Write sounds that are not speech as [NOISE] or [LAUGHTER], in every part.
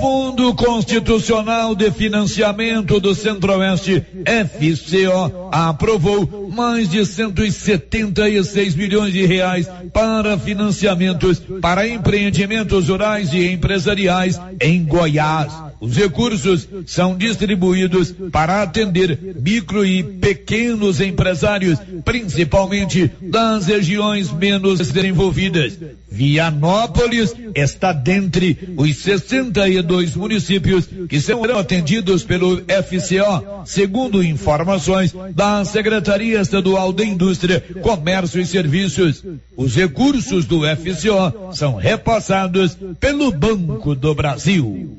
Fundo Constitucional de Financiamento do Centro-Oeste, FCO, aprovou mais de 176 milhões de reais para financiamentos para empreendimentos rurais e empresariais em Goiás. Os recursos são distribuídos para atender micro e pequenos empresários, principalmente das regiões menos desenvolvidas. Vianópolis está dentre os 62 municípios que serão atendidos pelo FCO, segundo informações da Secretaria Estadual de Indústria, Comércio e Serviços. Os recursos do FCO são repassados pelo Banco do Brasil.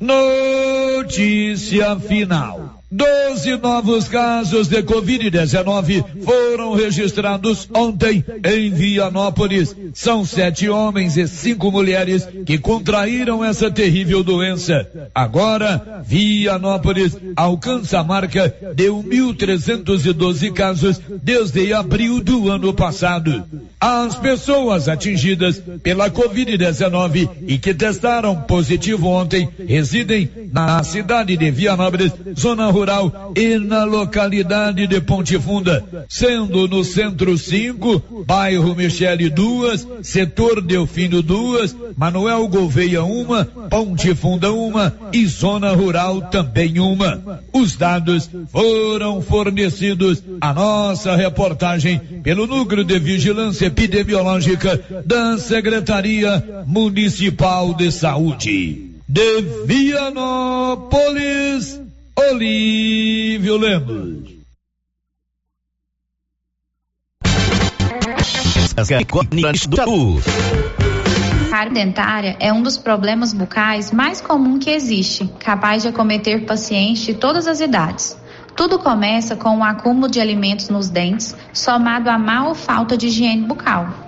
Notícia final. Doze novos casos de Covid-19 foram registrados ontem em Vianópolis. São sete homens e cinco mulheres que contraíram essa terrível doença. Agora, Vianópolis alcança a marca de 1.312 casos desde abril do ano passado. As pessoas atingidas pela Covid-19 e que testaram positivo ontem residem na cidade de Vianópolis, zona rural e na localidade de Ponte Funda, sendo no centro 5, bairro Michele duas, setor Delfino duas, Manuel Gouveia uma, Ponte Funda uma e zona rural também uma. Os dados foram fornecidos à nossa reportagem pelo Núcleo de Vigilância Epidemiológica da Secretaria Municipal de Saúde. De Vianópolis, Olívio Lemos. Cárie dentária é um dos problemas bucais mais comum que existe, capaz de acometer pacientes de todas as idades. Tudo começa com o um acúmulo de alimentos nos dentes, somado a má ou falta de higiene bucal.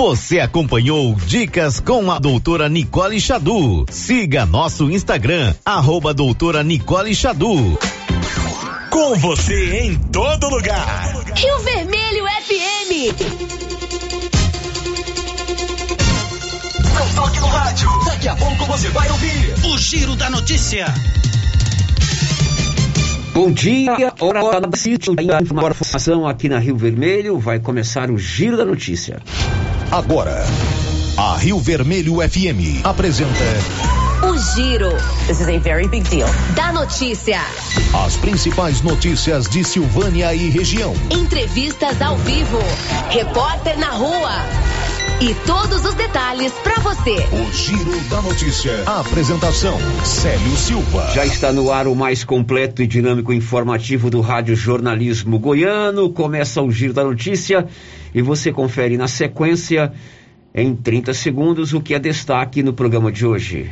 Você acompanhou Dicas com a doutora Nicole Xadu. Siga nosso Instagram, arroba doutora Nicole Xadu. Com você em todo lugar. Rio Vermelho FM. Não toque no rádio. Daqui a pouco você vai ouvir o Giro da Notícia. Bom dia, hora da sítio, informação aqui na Rio Vermelho, vai começar o Giro da Notícia. Agora, a Rio Vermelho FM apresenta o Giro. This is a very big deal. Da notícia. As principais notícias de Silvânia e região. Entrevistas ao vivo. Repórter na rua. E todos os detalhes para você. O Giro da Notícia. A apresentação: Célio Silva. Já está no ar o mais completo e dinâmico informativo do Rádio Jornalismo Goiano. Começa o Giro da Notícia e você confere na sequência, em 30 segundos, o que é destaque no programa de hoje.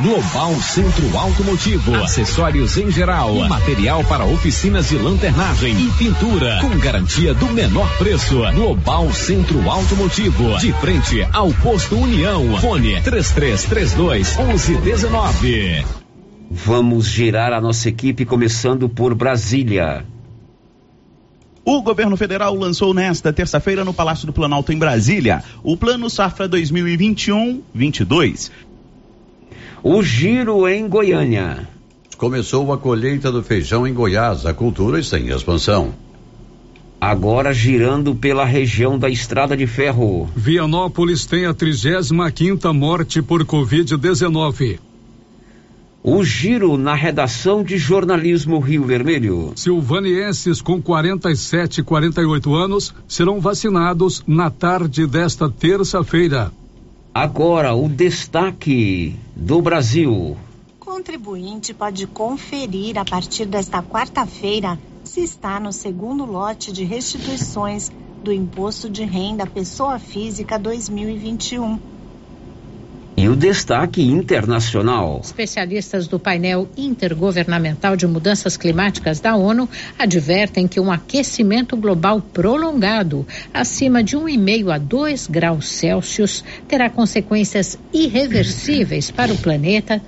Global Centro Automotivo, acessórios em geral, material para oficinas de lanternagem e pintura, com garantia do menor preço. Global Centro Automotivo, de frente ao posto União. Fone 3332 1119. Vamos girar a nossa equipe começando por Brasília. O governo federal lançou nesta terça-feira no Palácio do Planalto em Brasília o Plano Safra 2021-22 o giro em Goiânia. Começou a colheita do feijão em Goiás, a cultura está em expansão. Agora girando pela região da Estrada de Ferro. Vianópolis tem a 35 quinta morte por Covid-19. O giro na redação de jornalismo Rio Vermelho. Silvanienses com 47 e 48 anos serão vacinados na tarde desta terça-feira. Agora, o destaque do Brasil. Contribuinte pode conferir a partir desta quarta-feira se está no segundo lote de restituições do Imposto de Renda Pessoa Física 2021. E o destaque internacional. Especialistas do painel intergovernamental de mudanças climáticas da ONU advertem que um aquecimento global prolongado, acima de 1,5 a 2 graus Celsius, terá consequências irreversíveis para o planeta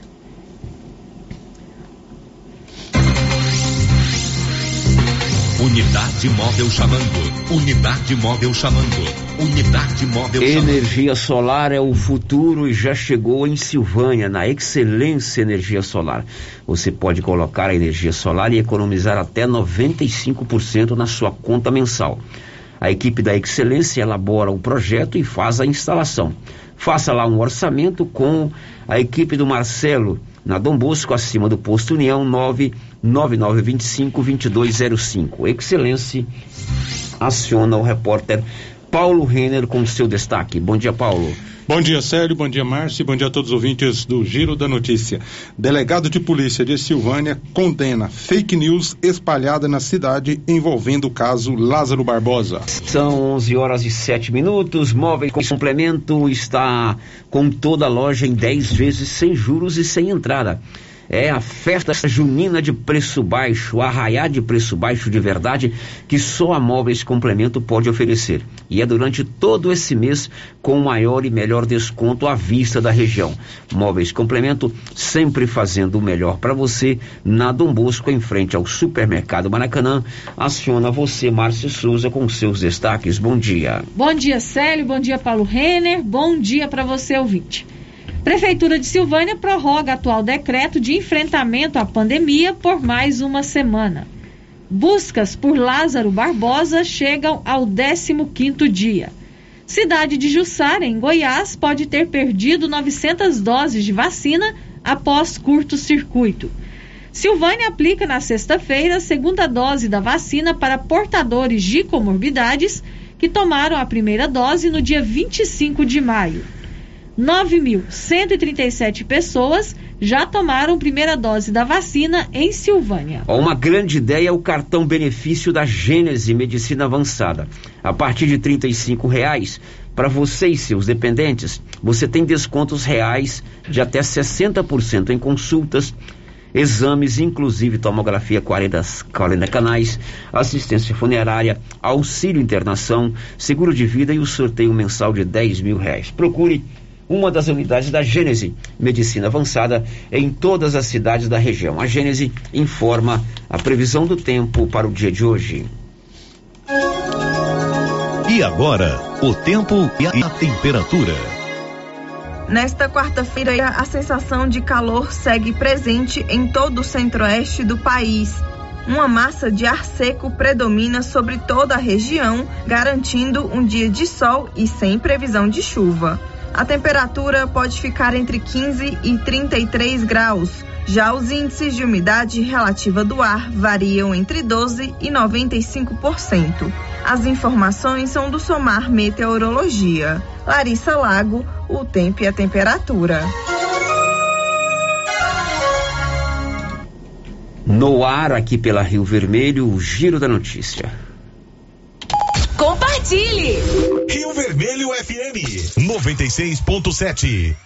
Unidade móvel chamando. Unidade móvel chamando. Unidade móvel Energia chamando. solar é o futuro e já chegou em Silvânia, na Excelência Energia Solar. Você pode colocar a energia solar e economizar até 95% na sua conta mensal. A equipe da Excelência elabora o projeto e faz a instalação. Faça lá um orçamento com a equipe do Marcelo na Dom Bosco, acima do posto União 99925-2205. Excelência aciona o repórter Paulo Renner com seu destaque. Bom dia, Paulo. Bom dia, Célio. Bom dia, Márcio. Bom dia a todos os ouvintes do Giro da Notícia. Delegado de Polícia de Silvânia condena fake news espalhada na cidade envolvendo o caso Lázaro Barbosa. São 11 horas e 7 minutos. Móveis com complemento está com toda a loja em 10 vezes sem juros e sem entrada. É a festa junina de preço baixo, arraiar de preço baixo de verdade que só a Móveis Complemento pode oferecer. E é durante todo esse mês com o maior e melhor desconto à vista da região. Móveis Complemento sempre fazendo o melhor para você na Dom Bosco em frente ao Supermercado Maracanã. Aciona você, Márcio Souza, com seus destaques. Bom dia. Bom dia, Célio. Bom dia, Paulo Renner. Bom dia para você, ouvinte. Prefeitura de Silvânia prorroga atual decreto de enfrentamento à pandemia por mais uma semana. Buscas por Lázaro Barbosa chegam ao 15º dia. Cidade de Jussara, em Goiás, pode ter perdido 900 doses de vacina após curto-circuito. Silvânia aplica na sexta-feira a segunda dose da vacina para portadores de comorbidades que tomaram a primeira dose no dia 25 de maio. 9.137 pessoas já tomaram primeira dose da vacina em Silvânia. Uma grande ideia é o cartão benefício da Gênese Medicina Avançada. A partir de R$ reais para você e seus dependentes, você tem descontos reais de até 60% em consultas, exames, inclusive tomografia 40, 40 canais, assistência funerária, auxílio internação, seguro de vida e o sorteio mensal de 10 mil reais. Procure uma das unidades da Gênese Medicina Avançada em todas as cidades da região. A Gênese informa a previsão do tempo para o dia de hoje. E agora, o tempo e a temperatura. Nesta quarta-feira, a sensação de calor segue presente em todo o centro-oeste do país. Uma massa de ar seco predomina sobre toda a região, garantindo um dia de sol e sem previsão de chuva. A temperatura pode ficar entre 15 e 33 graus. Já os índices de umidade relativa do ar variam entre 12 e 95%. As informações são do Somar Meteorologia. Larissa Lago, o tempo e a temperatura. No ar, aqui pela Rio Vermelho, o Giro da Notícia. Compartilhe! Rio Vermelho FM 96.7.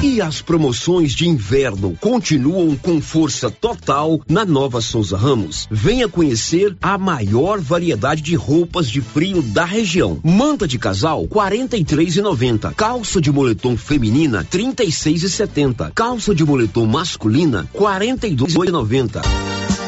E as promoções de inverno continuam com força total na Nova Souza Ramos. Venha conhecer a maior variedade de roupas de frio da região. Manta de casal 43,90. Calça de moletom feminina 36,70. Calça de moletom masculina 42,90. E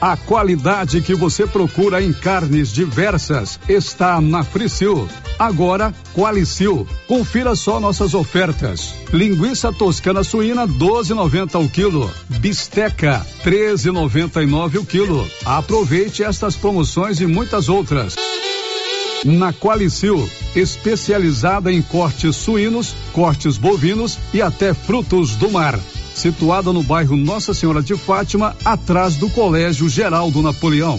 A qualidade que você procura em carnes diversas está na Fricil. Agora, Qualicil. Confira só nossas ofertas. Linguiça toscana suína 12,90 o quilo. Bisteca 13,99 o quilo. Aproveite estas promoções e muitas outras. Na Qualicil, especializada em cortes suínos, cortes bovinos e até frutos do mar situada no bairro Nossa Senhora de Fátima, atrás do Colégio Geraldo Napoleão.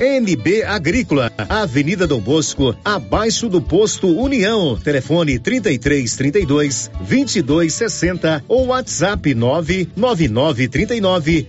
NB Agrícola, Avenida Dom Bosco, abaixo do posto União. Telefone 33 32 22 60 ou WhatsApp 999 39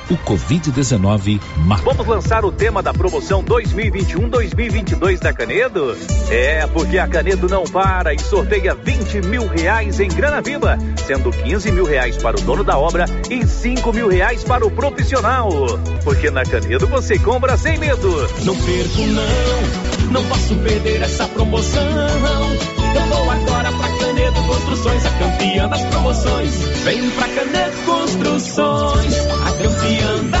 O Covid-19 mata. Vamos lançar o tema da promoção 2021-2022 da Canedo? É, porque a Canedo não para e sorteia 20 mil reais em grana viva, sendo 15 mil reais para o dono da obra e 5 mil reais para o profissional. Porque na Canedo você compra sem medo. Não perco não, não posso perder essa promoção. Eu vou agora pra Canedo Construções, a campeã das promoções. Vem pra Canedo Construções, a campeã das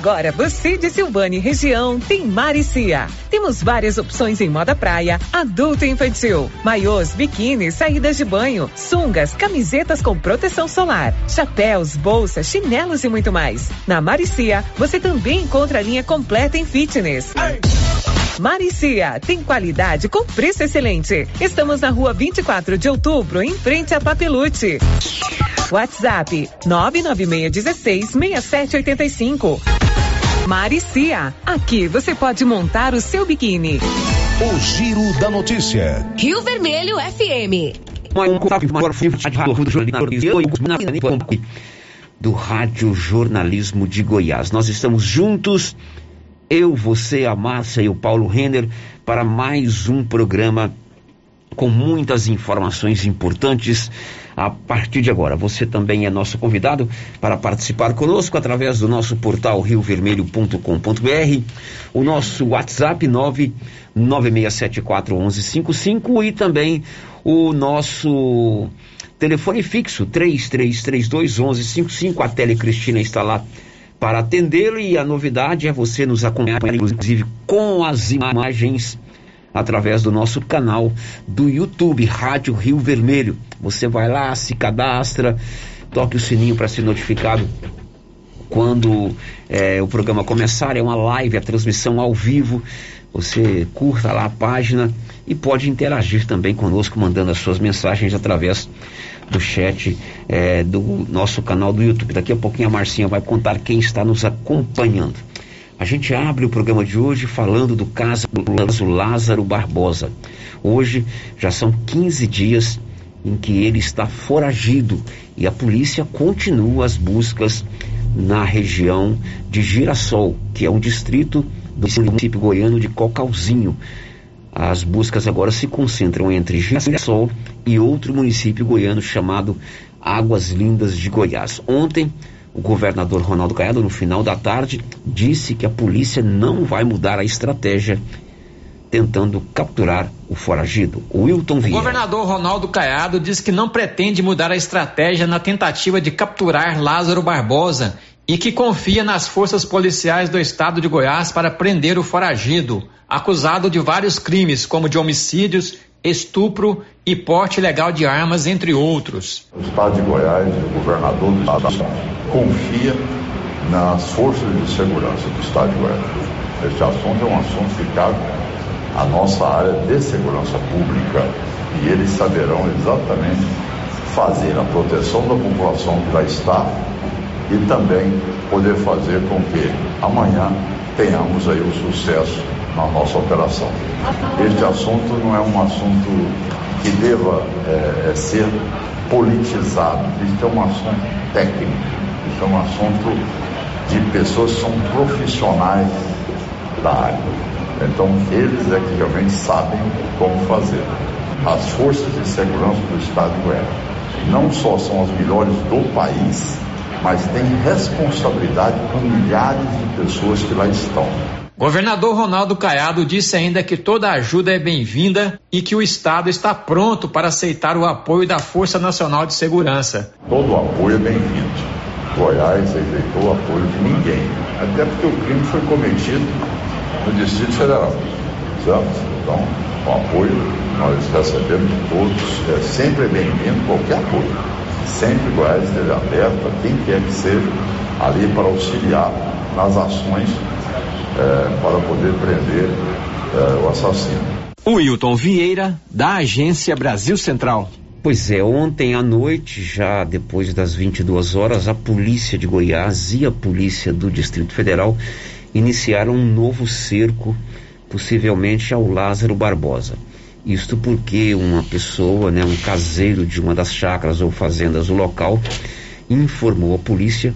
Agora você de Silvânia e região tem Maricia. Temos várias opções em moda praia, adulto e infantil, maiôs, biquíni, saídas de banho, sungas, camisetas com proteção solar, chapéus, bolsas, chinelos e muito mais. Na Maricia, você também encontra a linha completa em fitness. Maricia, tem qualidade com preço excelente. Estamos na rua 24 de outubro, em frente a Papelute. WhatsApp 99616 6785. Maricia, aqui você pode montar o seu biquíni. O Giro da Notícia. Rio Vermelho FM. Do Rádio Jornalismo de Goiás. Nós estamos juntos, eu, você, a Márcia e o Paulo Renner, para mais um programa com muitas informações importantes a partir de agora. Você também é nosso convidado para participar conosco através do nosso portal riovermelho.com.br, o nosso WhatsApp 996741155 e também o nosso telefone fixo 33321155. A Tele Cristina está lá para atendê-lo e a novidade é você nos acompanhar, inclusive com as imagens através do nosso canal do YouTube, Rádio Rio Vermelho. Você vai lá, se cadastra, toque o sininho para ser notificado quando é, o programa começar. É uma live, a transmissão ao vivo. Você curta lá a página e pode interagir também conosco, mandando as suas mensagens através do chat é, do nosso canal do YouTube. Daqui a pouquinho a Marcinha vai contar quem está nos acompanhando. A gente abre o programa de hoje falando do caso Lázaro Barbosa. Hoje já são 15 dias em que ele está foragido e a polícia continua as buscas na região de Girassol, que é um distrito do município goiano de Cocalzinho. As buscas agora se concentram entre Girassol e outro município goiano chamado Águas Lindas de Goiás. Ontem, o governador Ronaldo Caiado, no final da tarde, disse que a polícia não vai mudar a estratégia tentando capturar o foragido, Wilton Vieira. O governador Ronaldo Caiado disse que não pretende mudar a estratégia na tentativa de capturar Lázaro Barbosa e que confia nas forças policiais do estado de Goiás para prender o foragido, acusado de vários crimes, como de homicídios, estupro e porte ilegal de armas, entre outros. O estado de Goiás, o governador do estado, confia nas forças de segurança do estado de Goiás. Este assunto é um assunto que cabe à nossa área de segurança pública e eles saberão exatamente fazer a proteção da população que lá está e também poder fazer com que amanhã tenhamos aí o sucesso na nossa operação. Este assunto não é um assunto que deva é, ser politizado, isso é um assunto técnico, isso é um assunto de pessoas que são profissionais da área. Então, eles é que realmente sabem como fazer. As forças de segurança do Estado de Goiás não só são as melhores do país, mas têm responsabilidade com milhares de pessoas que lá estão. Governador Ronaldo Caiado disse ainda que toda ajuda é bem-vinda e que o Estado está pronto para aceitar o apoio da Força Nacional de Segurança. Todo o apoio é bem-vindo. Goiás aceitou apoio de ninguém, até porque o crime foi cometido no Distrito Federal. Certo? Então, o apoio nós recebemos de todos, é sempre bem-vindo qualquer apoio. Sempre Goiás esteja aberto a quem quer que seja ali para auxiliar nas ações é, para poder prender é, o assassino. O Wilton Vieira, da Agência Brasil Central. Pois é, ontem à noite, já depois das 22 horas, a polícia de Goiás e a polícia do Distrito Federal iniciaram um novo cerco, possivelmente ao Lázaro Barbosa. Isto porque uma pessoa, né, um caseiro de uma das chácaras ou fazendas do local, informou a polícia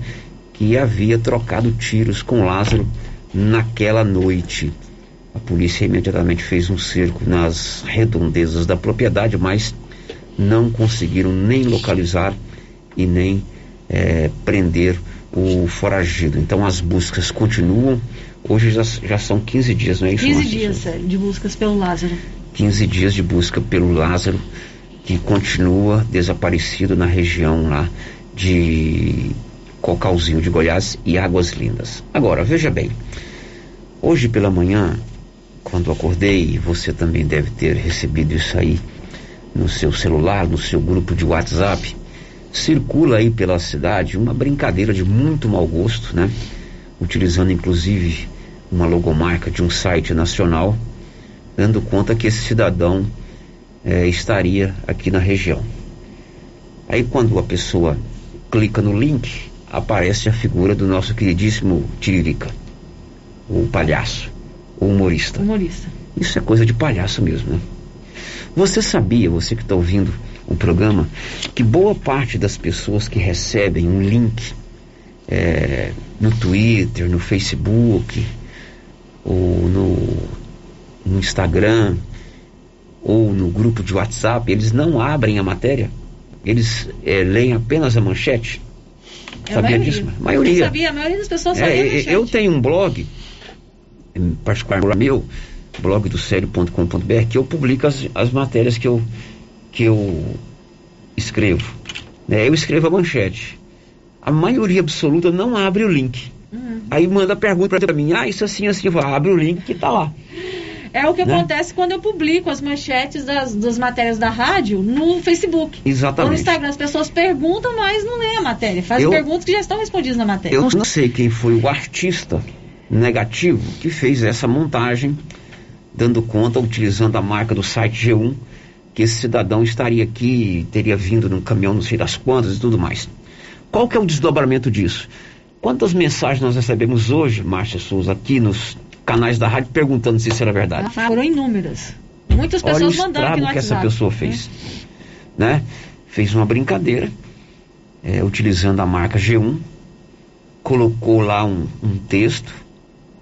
que havia trocado tiros com Lázaro naquela noite. A polícia imediatamente fez um cerco nas redondezas da propriedade, mas não conseguiram nem localizar e nem é, prender o foragido. Então as buscas continuam. Hoje já, já são 15 dias, não é isso? 15 dias é, de buscas pelo Lázaro. 15 dias de busca pelo Lázaro, que continua desaparecido na região lá de Cocalzinho de Goiás e Águas Lindas. Agora, veja bem, hoje pela manhã, quando acordei, você também deve ter recebido isso aí no seu celular, no seu grupo de WhatsApp, circula aí pela cidade uma brincadeira de muito mau gosto, né? Utilizando inclusive uma logomarca de um site nacional, dando conta que esse cidadão eh, estaria aqui na região. Aí quando a pessoa clica no link, aparece a figura do nosso queridíssimo Tiririca, o palhaço, o humorista. Humorista. Isso é coisa de palhaço mesmo, né? Você sabia, você que está ouvindo o programa, que boa parte das pessoas que recebem um link é, no Twitter, no Facebook, ou no, no Instagram, ou no grupo de WhatsApp, eles não abrem a matéria, eles é, leem apenas a manchete. É sabia disso? A maioria. Eu sabia, a maioria das pessoas É, sabia a eu- tenho um blog, em particular meu, blog do sério.com.br, que eu publico as, as matérias que eu, que eu escrevo. né? Eu escrevo a manchete. A maioria absoluta não abre o link. Uhum. Aí manda pergunta pra mim, ah, isso assim, assim, eu falo, abre o link que tá lá. É o que né? acontece quando eu publico as manchetes das, das matérias da rádio no Facebook. Ou no Exatamente. Instagram. As pessoas perguntam, mas não lê a matéria. Fazem Eu- perguntas que já estão respondidas na matéria. Eu não sei quem foi o artista negativo que fez essa montagem, dando conta, utilizando a marca do site G1, que esse cidadão estaria aqui, teria vindo num caminhão não sei das quantas e tudo mais. Qual que é o desdobramento disso? Quantas mensagens nós recebemos hoje, Márcia Souza, aqui nos canais da rádio, perguntando se isso era verdade? Ah, Foram inúmeras. Muitas Olha o pessoas mandando aqui no que essa pessoa fez. Né? Fez uma brincadeira, é, utilizando a marca G1, colocou lá um, um texto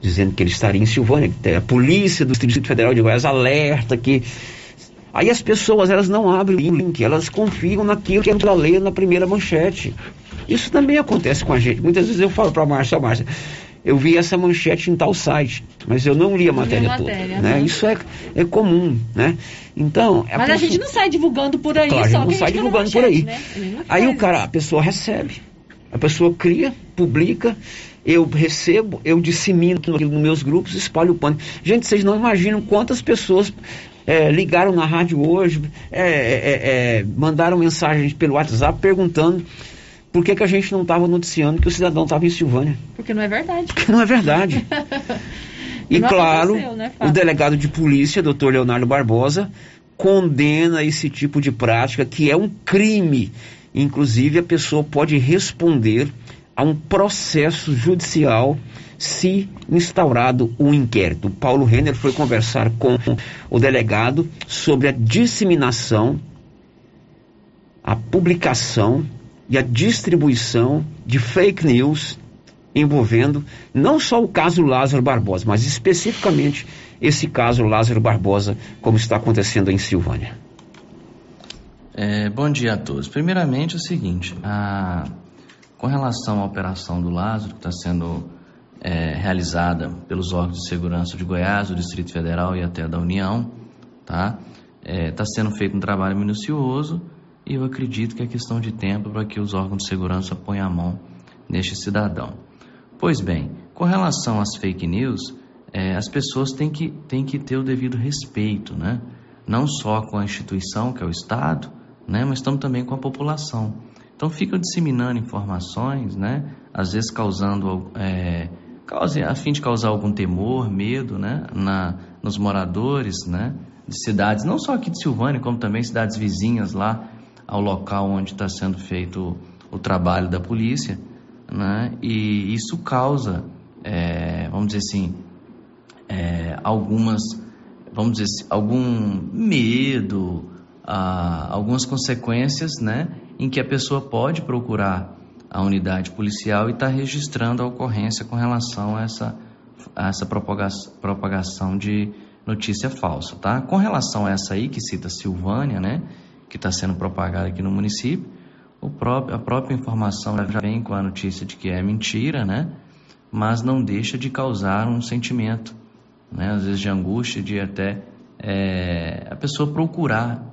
dizendo que ele estaria em Silvânia, que a polícia do Distrito Federal de Goiás alerta que. Aí as pessoas elas não abrem o link, elas confiam naquilo que ela lê na primeira manchete. Isso também acontece com a gente. Muitas vezes eu falo para a Márcia, "Ó, Márcia, eu vi essa manchete em tal site, mas eu não li a Não li a matéria, matéria, toda. Né? né? Isso é, é comum, né? Então, Mas a pessoa- gente não sai divulgando por aí, Claro, a só gente não sai a gente vê na divulgando por aí. manchete, né? A não Aí o cara, a pessoa recebe. A pessoa cria, publica, eu recebo, eu dissemino aquilo nos meus grupos, espalho o pânico. Gente, vocês não imaginam quantas pessoas é, ligaram na rádio hoje, é, é, é mandaram mensagens pelo WhatsApp perguntando por que, que a gente não estava noticiando que o cidadão estava em Silvânia. Porque não é verdade. Porque não é verdade. [LAUGHS] e não claro, né, o delegado de polícia, doutor Leonardo Barbosa, condena esse tipo de prática que é um crime. Inclusive, a pessoa pode responder a um processo judicial se instaurado um inquérito. Paulo Renner foi conversar com o delegado sobre a disseminação, a publicação e a distribuição de fake news envolvendo não só o caso Lázaro Barbosa, mas especificamente esse caso Lázaro Barbosa, como está acontecendo em Silvânia. É, bom dia a todos. Primeiramente, é o seguinte: a, com relação à operação do Lázaro, que está sendo é, realizada pelos órgãos de segurança de Goiás, do Distrito Federal e até da União, tá? Está é, tá sendo feito um trabalho minucioso e eu acredito que é questão de tempo para que os órgãos de segurança ponham a mão neste cidadão. Pois bem, com relação às fake news, é, as pessoas têm que, têm que ter o devido respeito, né? Não só com a instituição, que é o Estado, né? Mas também com a população. Então ficam disseminando informações, né? Às vezes causando, é, cause, a fim de causar algum temor, medo, né? Na, nos moradores, né? De cidades, não só aqui de Silvânia, como também cidades vizinhas lá ao local onde está sendo feito o trabalho da polícia, né? E isso causa, é, vamos dizer assim, é, algumas, vamos dizer assim, algum medo, ah, algumas consequências, né? Em que a pessoa pode procurar a unidade policial e está registrando a ocorrência com relação a essa, a essa propagação, propagação de notícia falsa, tá? Com relação a essa aí que cita Silvânia, né? Que está sendo propagada aqui no município, próprio, a própria informação já vem com a notícia de que é mentira, né? Mas não deixa de causar um sentimento, né? Às vezes de angústia, de até é, a pessoa procurar,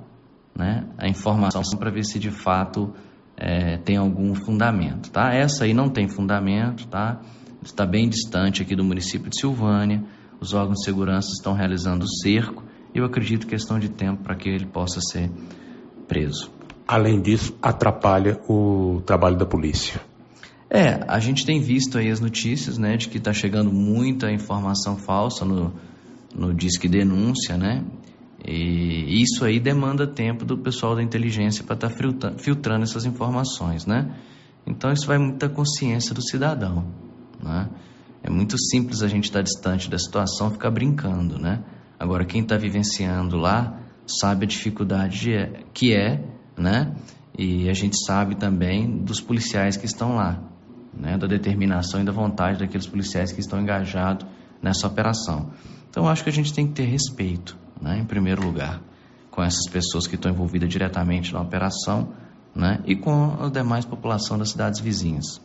né? A informação para ver se de fato é, tem algum fundamento, tá? Essa aí não tem fundamento, tá? Está bem distante aqui do município de Silvânia. Os órgãos de segurança estão realizando o cerco. Eu acredito questão de tempo para que ele possa ser preso. Além disso, atrapalha o trabalho da polícia. É, a gente tem visto aí as notícias, né, de que está chegando muita informação falsa no, no Disque Denúncia, né? E isso aí demanda tempo do pessoal da inteligência para estar tá filtrando essas informações, né? Então isso vai muito da consciência do cidadão, né? É muito simples a gente estar tá distante da situação, ficar brincando, né? Agora quem está vivenciando lá sabe a dificuldade é, que é, né? E a gente sabe também dos policiais que estão lá, né? Da determinação e da vontade daqueles policiais que estão engajados nessa operação. Então, acho que a gente tem que ter respeito, né? Em primeiro lugar, com essas pessoas que estão envolvidas diretamente na operação, né? E com a demais população das cidades vizinhas.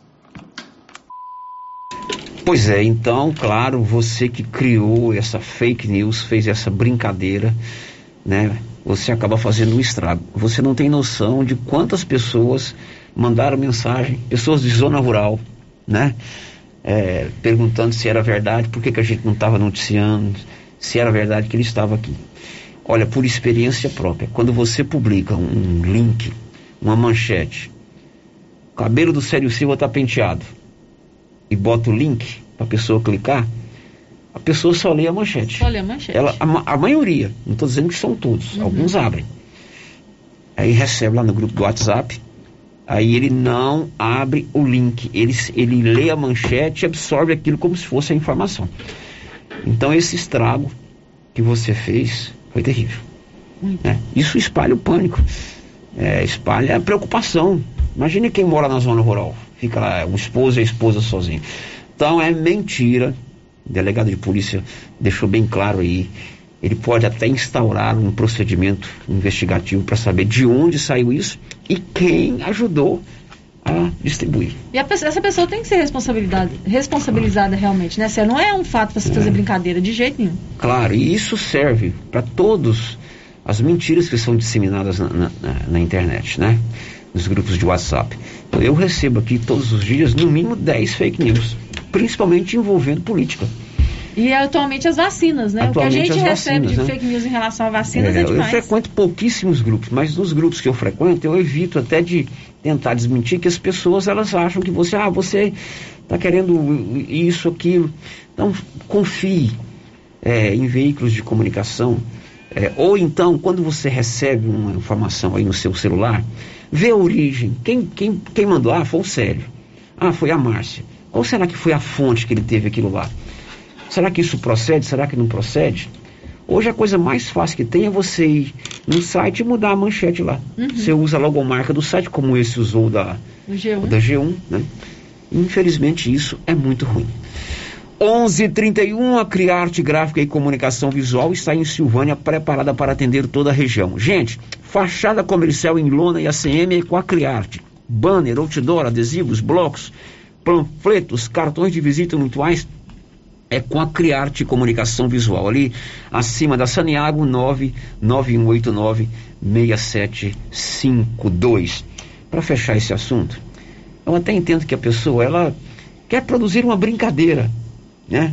Pois é, então, claro, você que criou essa fake news, fez essa brincadeira, né? Você acaba fazendo um estrago. Você não tem noção de quantas pessoas mandaram mensagem, pessoas de zona rural, né? É, perguntando se era verdade, por que, que a gente não estava noticiando, se era verdade que ele estava aqui. Olha, por experiência própria, quando você publica um link, uma manchete, o cabelo do Sério Silva está penteado, e bota o link para a pessoa clicar, a pessoa só lê a manchete. Só lê a manchete. Ela, a, a maioria, não estou dizendo que são todos, uhum. alguns abrem. Aí recebe lá no grupo do WhatsApp, aí ele não abre o link, ele, ele lê a manchete e absorve aquilo como se fosse a informação. Então esse estrago que você fez foi terrível. Né? Isso espalha o pânico, é, espalha a preocupação. Imagine quem mora na zona rural, fica lá, o esposo e a esposa sozinho. Então é mentira o delegado de polícia deixou bem claro aí. Ele pode até instaurar um procedimento investigativo para saber de onde saiu isso e quem ajudou a distribuir. E a pessoa, essa pessoa tem que ser responsabilizada, responsabilizada realmente, né? Não é um fato para você é. fazer brincadeira de jeito nenhum. Claro, e isso serve para todos as mentiras que são disseminadas na, na, na internet, né? Nos grupos de WhatsApp. Eu recebo aqui todos os dias, no mínimo, 10 fake news, principalmente envolvendo política. E atualmente as vacinas, né? Atualmente o que a gente recebe vacinas, de né? fake news em relação a vacinas é, É, eu demais. frequento pouquíssimos grupos, mas nos grupos que eu frequento, eu evito até de tentar desmentir que as pessoas elas acham que você, ah, você está querendo isso, aquilo. Então, confie é, em veículos de comunicação. É, ou então, quando você recebe uma informação aí no seu celular, vê a origem. Quem, quem, quem mandou? Ah, foi o Célio. Ah, foi a Márcia. Ou será que foi a fonte que ele teve aquilo lá? Será que isso procede? Será que não procede? Hoje a coisa mais fácil que tem é você ir no site e mudar a manchete lá. Uhum. Você usa a logomarca do site, como esse usou da, O G1. da G1, né? Infelizmente isso é muito ruim. 11:31 a Criarte Gráfica e Comunicação Visual está em Silvânia preparada para atender toda a região. Gente, fachada comercial em lona e ACM é com a Criarte. Banner, outdoor, adesivos, blocos, panfletos, cartões de visita e muito mais é com a Criarte Comunicação Visual, ali acima da Saniago 991896752. Para fechar esse assunto, eu até entendo que a pessoa ela quer produzir uma brincadeira, né?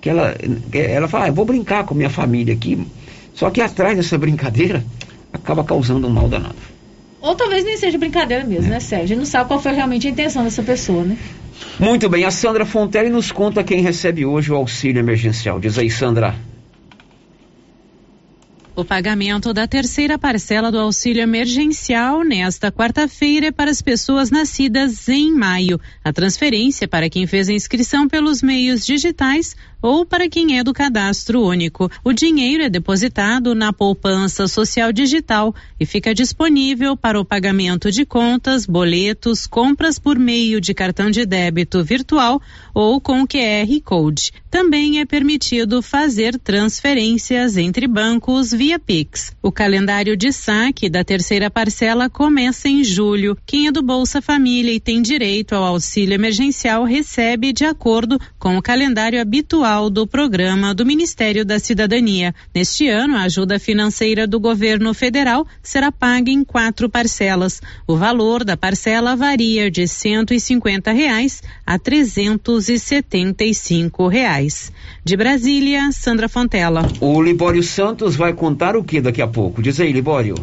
Que ela, ela fala, ah, vou brincar com minha família aqui, só que atrás dessa brincadeira acaba causando um mal danado. Ou talvez nem seja brincadeira mesmo, né, Sérgio? A gente não sabe qual foi realmente a intenção dessa pessoa, né? Muito bem, a Sandra Fontelli nos conta quem recebe hoje o auxílio emergencial. Diz aí, Sandra. O pagamento da terceira parcela do auxílio emergencial nesta quarta-feira é para as pessoas nascidas em maio. A transferência é para quem fez a inscrição pelos meios digitais ou para quem é do cadastro único. O dinheiro é depositado na poupança social digital e fica disponível para o pagamento de contas, boletos, compras por meio de cartão de débito virtual ou com QR Code. Também é permitido fazer transferências entre bancos via Pix. O calendário de saque da terceira parcela começa em julho. Quem é do Bolsa Família e tem direito ao auxílio emergencial recebe de acordo com o calendário habitual do programa do Ministério da Cidadania. Neste ano, a ajuda financeira do governo federal será paga em quatro parcelas. O valor da parcela varia de 150 reais a 375 reais. De Brasília, Sandra Fontela. O Libório Santos vai contar o que daqui a pouco? Diz aí, Libório.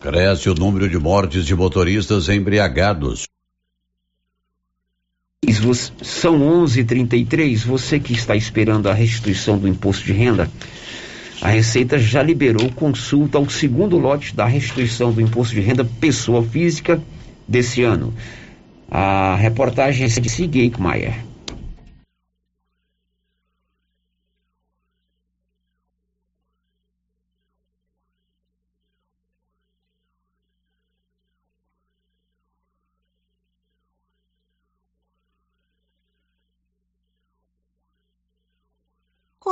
Cresce o número de mortes de motoristas embriagados. São 11h33. Você que está esperando a restituição do imposto de renda, a Receita já liberou consulta ao segundo lote da restituição do imposto de renda pessoa física desse ano. A reportagem é de Sig Eichmeier.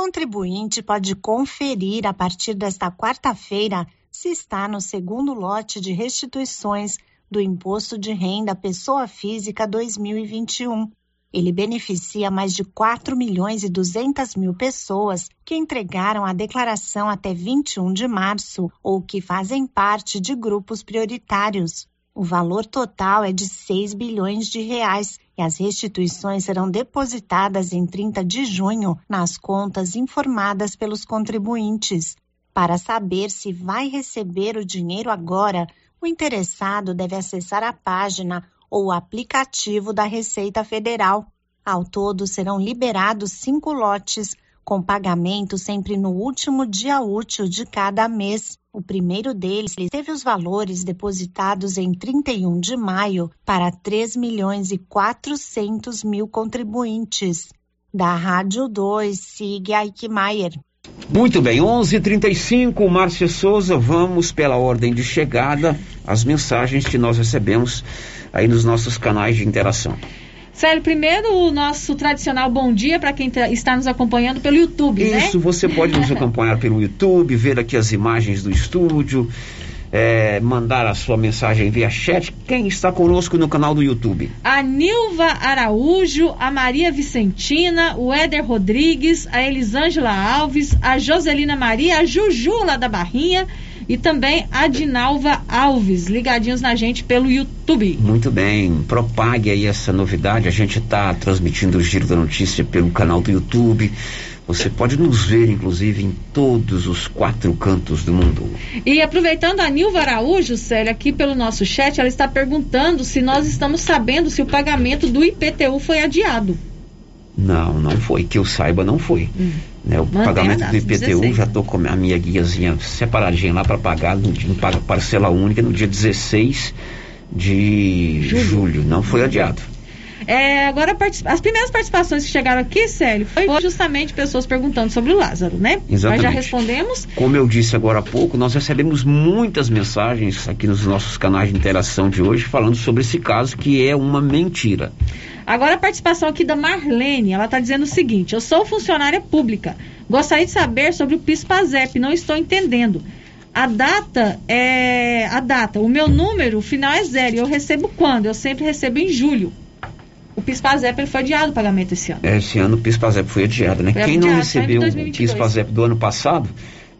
Contribuinte pode conferir a partir desta quarta-feira se está no segundo lote de restituições do Imposto de Renda Pessoa Física 2021. Ele beneficia mais de 4 milhões e 200 mil pessoas que entregaram a declaração até 21 de março ou que fazem parte de grupos prioritários. O valor total é de 6 bilhões de reais e as restituições serão depositadas em 30 de junho nas contas informadas pelos contribuintes. Para saber se vai receber o dinheiro agora, o interessado deve acessar a página ou o aplicativo da Receita Federal. Ao todo, serão liberados cinco lotes, com pagamento sempre no último dia útil de cada mês. O primeiro deles teve os valores depositados em 31 de maio para 3 milhões e 400 mil contribuintes. Da Rádio 2, siga Eichmeier. Muito bem, 11:35, Márcia Souza, vamos pela ordem de chegada, as mensagens que nós recebemos aí nos nossos canais de interação. Célio, primeiro o nosso tradicional bom dia para quem tá- está nos acompanhando pelo YouTube, né? Isso, você pode nos [LAUGHS] acompanhar pelo YouTube, ver aqui as imagens do estúdio, é, mandar a sua mensagem via chat. Quem está conosco no canal do YouTube? A Nilva Araújo, a Maria Vicentina, o Éder Rodrigues, a Elisângela Alves, a Joselina Maria, a Juju lá da Barrinha e também a Dinalva Alves, ligadinhos na gente pelo YouTube. Muito bem, propague aí essa novidade. A gente está transmitindo o Giro da Notícia pelo canal do YouTube. Você pode nos ver, inclusive, em todos os quatro cantos do mundo. E aproveitando a Nilva Araújo, Célia, aqui pelo nosso chat, ela está perguntando se nós estamos sabendo se o pagamento do IPTU foi adiado. Não, não foi. Que eu saiba, não foi. Hum. Né, o Mantém pagamento do IPTU, 16, já estou com a minha guiazinha separadinha lá para pagar, no, dia- paga parcela única no dia 16 de julho. Não foi adiado. É, agora, as primeiras participações que chegaram aqui, Célio, foi justamente pessoas perguntando sobre o Lázaro, né? Exatamente. Nós já respondemos. Como eu disse agora há pouco, nós recebemos muitas mensagens aqui nos nossos canais de interação de hoje falando sobre esse caso que é uma mentira. Agora a participação aqui da Marlene, ela está dizendo o seguinte: eu sou funcionária pública. Gostaria de saber sobre o PIS/PASEP, não estou entendendo. A data é a data. O meu número final é zero. e Eu recebo quando? Eu sempre recebo em julho. O PIS/PASEP foi adiado o pagamento esse ano. Esse ano o PIS-PASEP foi adiado, né? Foi Quem não adiado, em recebeu o 2022. PIS-PASEP do ano passado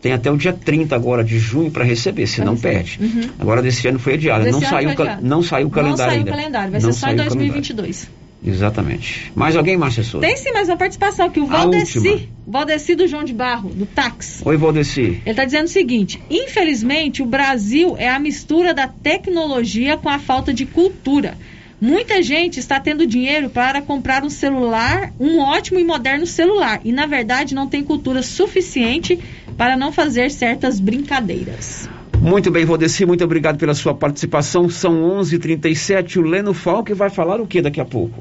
tem até o dia 30 agora de junho para receber, senão perde. Uhum. Agora desse ano foi adiado. Desse Não saiu, não saiu o calendário Não saiu ainda. o calendário, vai Não ser só em saiu o calendário. 2022. Exatamente. Mais alguém, Márcia Souza? Tem sim mais uma participação aqui, o Valdeci. Valdeci do João de Barro, do táxi. Oi, Valdeci. Ele está dizendo o seguinte: infelizmente, o Brasil é a mistura da tecnologia com a falta de cultura. Muita gente está tendo dinheiro para comprar um celular, um ótimo e moderno celular, e na verdade não tem cultura suficiente para não fazer certas brincadeiras. Muito bem, Valdeci, muito obrigado pela sua participação. São 11h37. O Leno Falque vai falar o que daqui a pouco?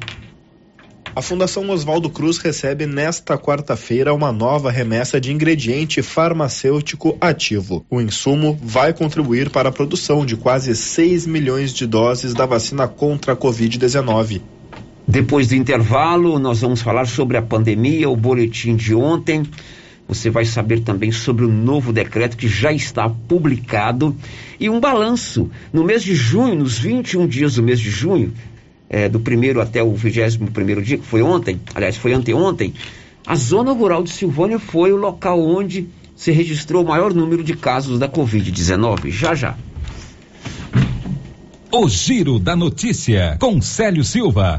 A Fundação Oswaldo Cruz recebe nesta quarta-feira uma nova remessa de ingrediente farmacêutico ativo. O insumo vai contribuir para a produção de quase 6 milhões de doses da vacina contra a Covid-19. Depois do intervalo, nós vamos falar sobre a pandemia, o boletim de ontem. Você vai saber também sobre o novo decreto que já está publicado e um balanço. No mês de junho, nos 21 dias do mês de junho, eh, do primeiro até o vigésimo primeiro dia, que foi ontem, aliás, foi anteontem, a zona rural de Silvânia foi o local onde se registrou o maior número de casos da Covid-19. Já já. O Giro da Notícia, com Célio Silva.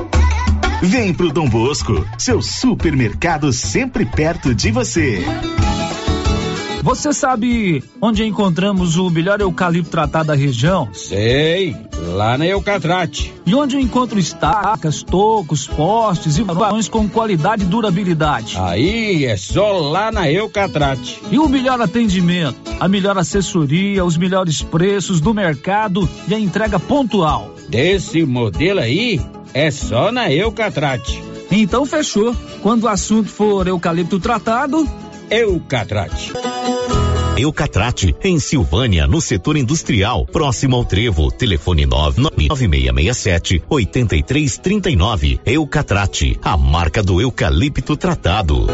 Vem pro Dom Bosco, seu supermercado sempre perto de você. Você sabe onde encontramos o melhor eucalipto tratado da região? Sei, lá na Eucatrate. E onde eu encontro estacas, tocos, postes e varões com qualidade e durabilidade? Aí é só lá na Eucatrate. E o melhor atendimento, a melhor assessoria, os melhores preços do mercado e a entrega pontual. Desse modelo aí, é só na Eucatrate. Então fechou. Quando o assunto for eucalipto tratado, Eucatrate. Eucatrate, em Silvânia, no setor industrial, próximo ao Trevo. Telefone 99667 8339. Eucatrate, a marca do eucalipto tratado.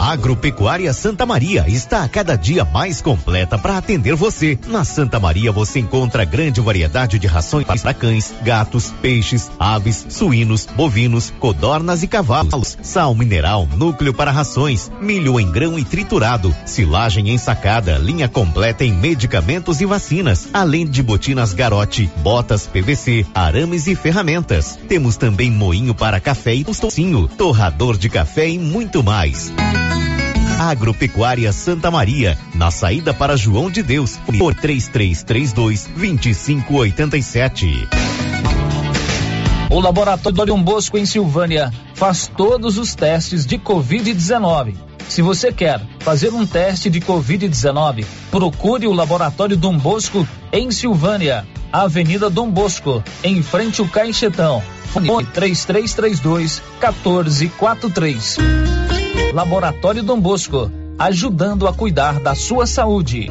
Agropecuária Santa Maria está a cada dia mais completa para atender você. Na Santa Maria você encontra grande variedade de rações para cães, gatos, peixes, aves, suínos, bovinos, codornas e cavalos. Sal mineral, núcleo para rações, milho em grão e triturado, silagem ensacada, linha completa em medicamentos e vacinas, além de botinas garote, botas PVC, arames e ferramentas. Temos também moinho para café e tocinho, torrador de café e muito mais. Agropecuária Santa Maria, na saída para João de Deus, por 3332 2587. o Laboratório Dom Bosco em Silvânia faz todos os testes de Covid-19. Se você quer fazer um teste de Covid-19, procure o Laboratório Dom Bosco em Silvânia, Avenida Dom Bosco, em frente ao Caixetão. Fone 3332 1443. Laboratório Dom Bosco, ajudando a cuidar da sua saúde.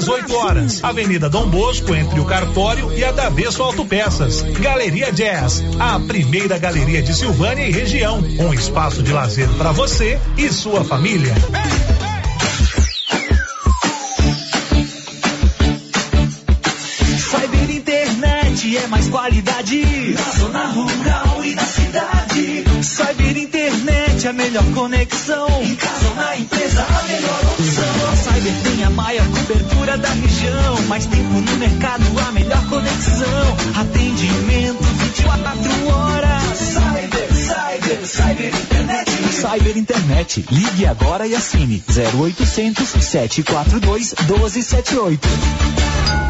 18 horas. Avenida Dom Bosco entre o Cartório e a Davesso Autopeças. Galeria Jazz, a primeira galeria de Silvânia e região, um espaço de lazer para você e sua família. Cyber Internet é mais qualidade na zona rural e na cidade. Cyber Internet é a melhor conexão. Em casa ou na empresa, a melhor opção. Cyber tem a maior cobertura da região. Mais tempo no mercado, a melhor conexão. Atendimento 24 horas. Cyber, Cyber, Cyber Internet. Cyber Internet. Ligue agora e assine 0800 742 1278.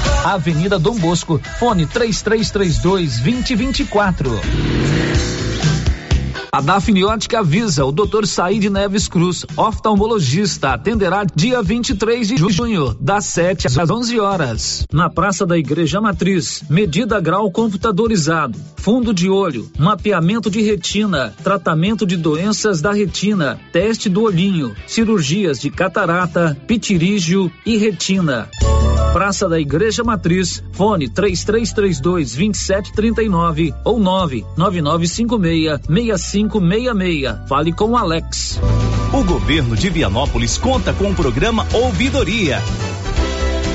Avenida Dom Bosco, fone 3332 2024. A Dafniótica avisa o Dr. Said Neves Cruz, oftalmologista, atenderá dia 23 de junho, das 7 às 11 horas, na Praça da Igreja Matriz. Medida grau computadorizado, fundo de olho, mapeamento de retina, tratamento de doenças da retina, teste do olhinho, cirurgias de catarata, pitirígio e retina. Praça da Igreja Matriz, fone 3332 2739 ou 99956 6566. Fale com o Alex. O governo de Vianópolis conta com o programa Ouvidoria.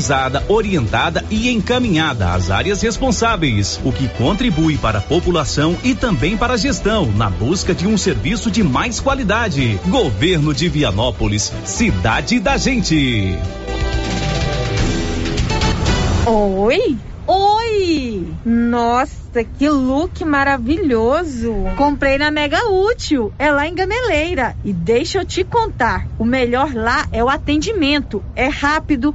analisada, orientada e encaminhada às áreas responsáveis, o que contribui para a população e também para a gestão na busca de um serviço de mais qualidade. Governo de Vianópolis, cidade da gente. Oi? Oi! Nossa, que look maravilhoso! Comprei na Mega Útil, é lá em Gameleira. E deixa eu te contar, o melhor lá é o atendimento. É rápido,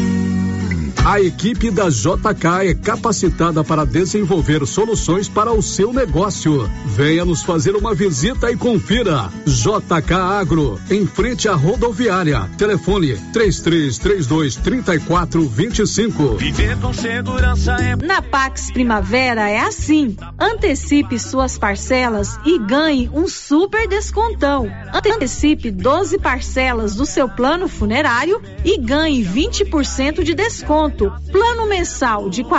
A equipe da JK é capacitada para desenvolver soluções para o seu negócio. Venha nos fazer uma visita e confira. JK Agro, em frente à rodoviária. Telefone 3332 3425. Viver com segurança é. Na Pax Primavera é assim. Antecipe suas parcelas e ganhe um super descontão. Antecipe 12 parcelas do seu plano funerário e ganhe 20% de desconto. Plano mensal de R$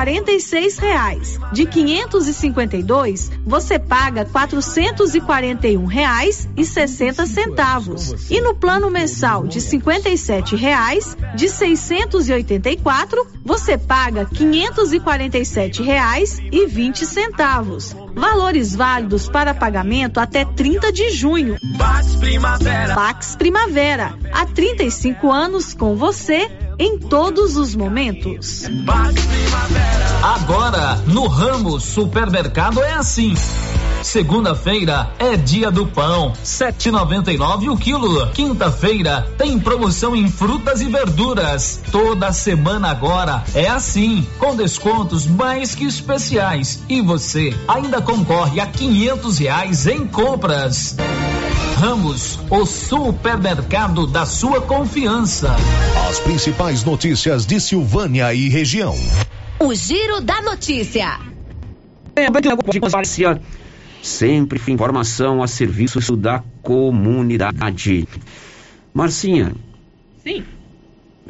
reais. De 552, você paga R$ reais e 60 centavos. No plano mensal de R$ reais, de 684, você paga R$ 547 reais 20 centavos. Valores válidos para pagamento até 30 de junho. Pax Primavera. Pax Primavera. Há 35 anos com você em todos os momentos. Agora, no Ramos Supermercado é assim. Segunda-feira é dia do pão, 7,99 o quilo. Quinta-feira tem promoção em frutas e verduras. Toda semana agora é assim, com descontos mais que especiais. E você ainda concorre a quinhentos reais em compras. Ramos, o supermercado da sua confiança. As principais notícias de Silvânia e região. O Giro da Notícia. Sempre informação a serviço da comunidade. Marcinha. Sim.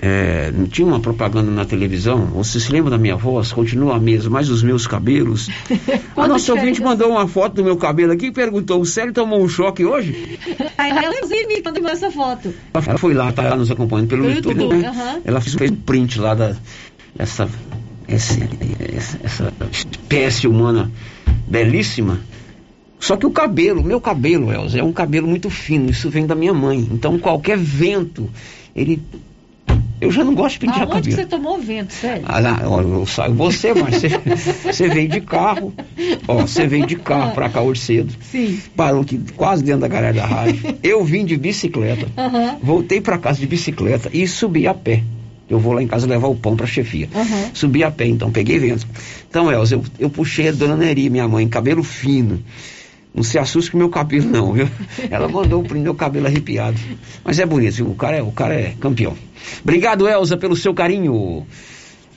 É, não tinha uma propaganda na televisão? Você se lembra da minha voz? Continua a mesma, mas os meus cabelos. [LAUGHS] a nossa ouvinte mandou uma foto do meu cabelo aqui e perguntou: o Célio tomou um choque hoje? Aí ela me mandou essa foto. Ela foi lá, tá lá nos acompanhando pelo YouTube. YouTube, né? aham. Ela fez fez um print lá da, dessa essa, essa espécie humana belíssima. Só que o cabelo, meu cabelo, Elza, é um cabelo muito fino, isso vem da minha mãe. Então qualquer vento, ele. Eu já não gosto de pentear Aonde cabelo. você tomou vento, sério? Ah, ó, eu saio você, mas você, [LAUGHS] você veio de carro. Ó, você veio de carro pra cá hoje cedo. Sim. Parou aqui quase dentro da garagem da rádio. [LAUGHS] Eu vim de bicicleta. Aham. Voltei pra casa de bicicleta e subi a pé. Eu vou lá em casa levar o pão pra chefia. Aham. Subi a pé, então peguei vento. Então, Elza, eu, eu puxei a dona Neri, minha mãe, cabelo fino. Não se assuste com o meu cabelo, não, viu? Ela mandou o meu cabelo arrepiado. Mas é bonito, viu? O cara é, o cara é campeão. Obrigado, Elza, pelo seu carinho.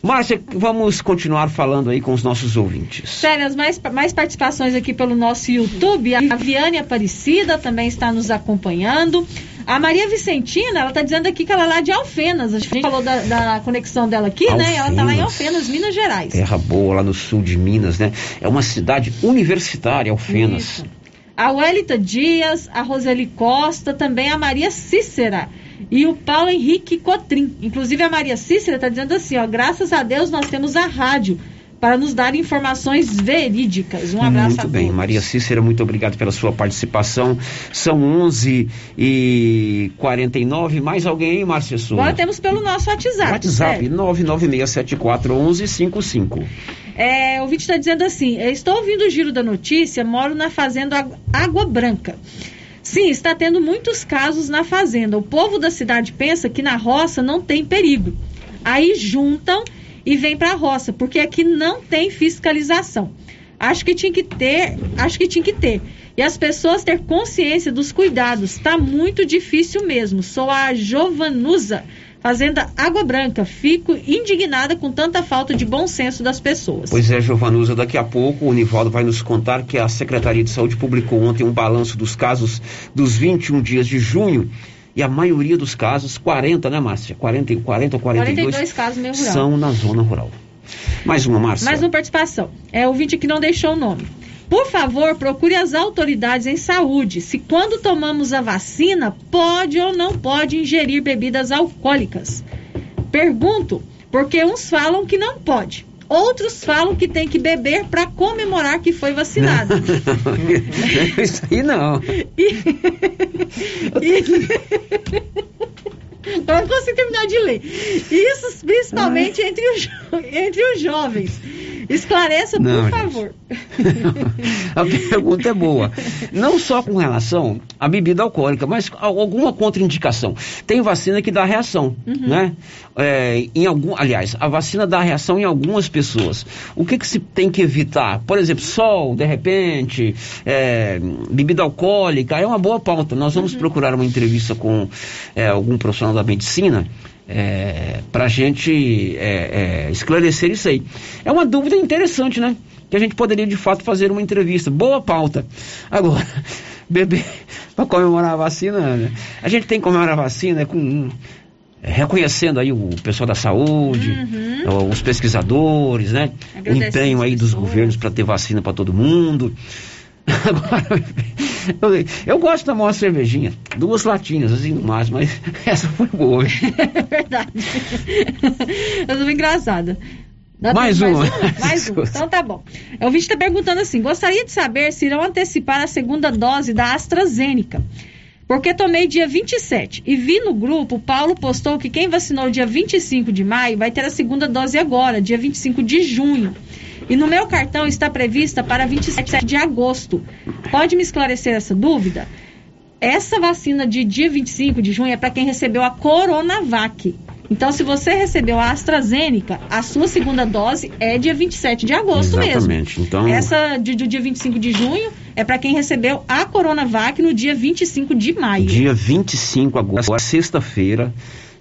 Márcia, vamos continuar falando aí com os nossos ouvintes. Sério, as mais, mais participações aqui pelo nosso YouTube. A Viane Aparecida também está nos acompanhando. A Maria Vicentina, ela está dizendo aqui que ela é lá de Alfenas. A gente falou da, da conexão dela aqui, né? Ela está lá em Alfenas. Alfenas, Minas Gerais. Terra boa, lá no sul de Minas, né? É uma cidade universitária, Alfenas. A Welita Dias, a Roseli Costa, também a Maria Cícera e o Paulo Henrique Cotrim. Inclusive a Maria Cícera está dizendo assim, ó, graças a Deus nós temos a rádio para nos dar informações verídicas. Um abraço Muito a bem, todos. Maria Cícera, muito obrigado pela sua participação. São 11 e 49 mais alguém, hein, Márcia Souza? Agora temos pelo nosso WhatsApp. WhatsApp, sério. 996741155. É, o vídeo está dizendo assim: "Eu Estou ouvindo o giro da notícia, moro na fazenda Água Branca. Sim, está tendo muitos casos na fazenda. O povo da cidade pensa que na roça não tem perigo. Aí juntam e vêm para a roça, porque aqui não tem fiscalização. Acho que tinha que ter, acho que tinha que ter. E as pessoas ter consciência dos cuidados. Está muito difícil mesmo. Sou a Jovanusa, Fazenda Água Branca. Fico indignada com tanta falta de bom senso das pessoas. Pois é, Giovanusa, daqui a pouco o Nivaldo vai nos contar que a Secretaria de Saúde publicou ontem um balanço dos casos dos 21 dias de junho e a maioria dos casos, 40, né, Márcia? 40, 40 ou 42, 42 casos meio rural. são na zona rural. Mais uma, Márcia. Mais uma participação. É o ouvinte que não deixou o nome. Por favor, procure as autoridades em saúde se quando tomamos a vacina pode ou não pode ingerir bebidas alcoólicas. Pergunto, porque uns falam que não pode. Outros falam que tem que beber para comemorar que foi vacinado. [LAUGHS] Isso aí não. [LAUGHS] Eu não consigo terminar de ler. Isso principalmente entre os, entre os jovens. Esclareça, Não, por gente. favor. [LAUGHS] A pergunta é boa. Não só com relação à bebida alcoólica, mas alguma contraindicação. Tem vacina que dá reação, Uhum. né? É, em algum, aliás, a vacina dá reação em algumas pessoas. O que, que se tem que evitar? Por exemplo, sol, de repente, é, bebida alcoólica, é uma boa pauta. Nós Uhum. vamos procurar uma entrevista com é, algum profissional da medicina é, para a gente é, é, esclarecer isso aí. É uma dúvida interessante, né? Que a gente poderia de fato fazer uma entrevista. Boa pauta. Agora, [LAUGHS] beber para comemorar a vacina, né? a gente tem que comemorar a vacina com reconhecendo aí o pessoal da saúde, Uhum. os pesquisadores, né? O Agradecendo empenho aí dos governos para ter vacina para todo mundo. [LAUGHS] Agora, eu, eu gosto de tomar uma cervejinha, duas latinhas, assim, no máximo, mas [LAUGHS] essa foi boa. [LAUGHS] É verdade. Eu sou engraçada. Dá Mais tempo? uma. Mais uma. Então tá bom. O ouvinte está perguntando assim: gostaria de saber se irão antecipar a segunda dose da AstraZeneca. Porque tomei dia 27 e vi no grupo, Paulo postou que quem vacinou dia 25 de maio vai ter a segunda dose agora, dia 25 de junho. E no meu cartão está prevista para 27 de agosto. Pode me esclarecer essa dúvida? Essa vacina de dia 25 de junho é para quem recebeu a Coronavac. Então, se você recebeu a AstraZeneca, a sua segunda dose é dia 27 de agosto Exatamente. mesmo. Então- Essa de- do dia 25 de junho é para quem recebeu a Coronavac no dia 25 de maio. Dia 25 agora, sexta-feira,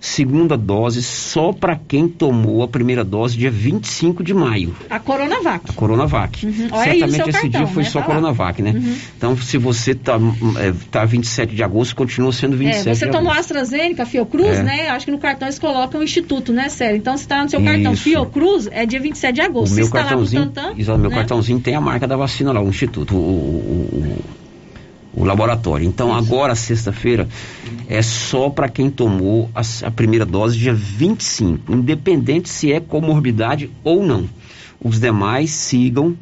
segunda dose só para quem tomou a primeira dose dia 25 de maio. A Coronavac. A Coronavac. Uhum. Certamente esse cartão, dia foi né? só Tá lá. Coronavac, né? Uhum. Então, se você tá, é, tá 27 de agosto, continua sendo 27 É, você tomou agosto. AstraZeneca, Fiocruz, É. né? Acho que no cartão eles colocam o Instituto, né, Sério? Então, se tá no seu cartão Isso. Fiocruz, é dia 27 de O agosto. meu se está lá cartãozinho, Tantan, exato, meu né? cartãozinho tem a marca da vacina lá, o instituto, o, o- o- o laboratório. Então agora, sexta-feira, é só para quem tomou a, a primeira dose dia 25, independente se é comorbidade ou não. Os demais sigam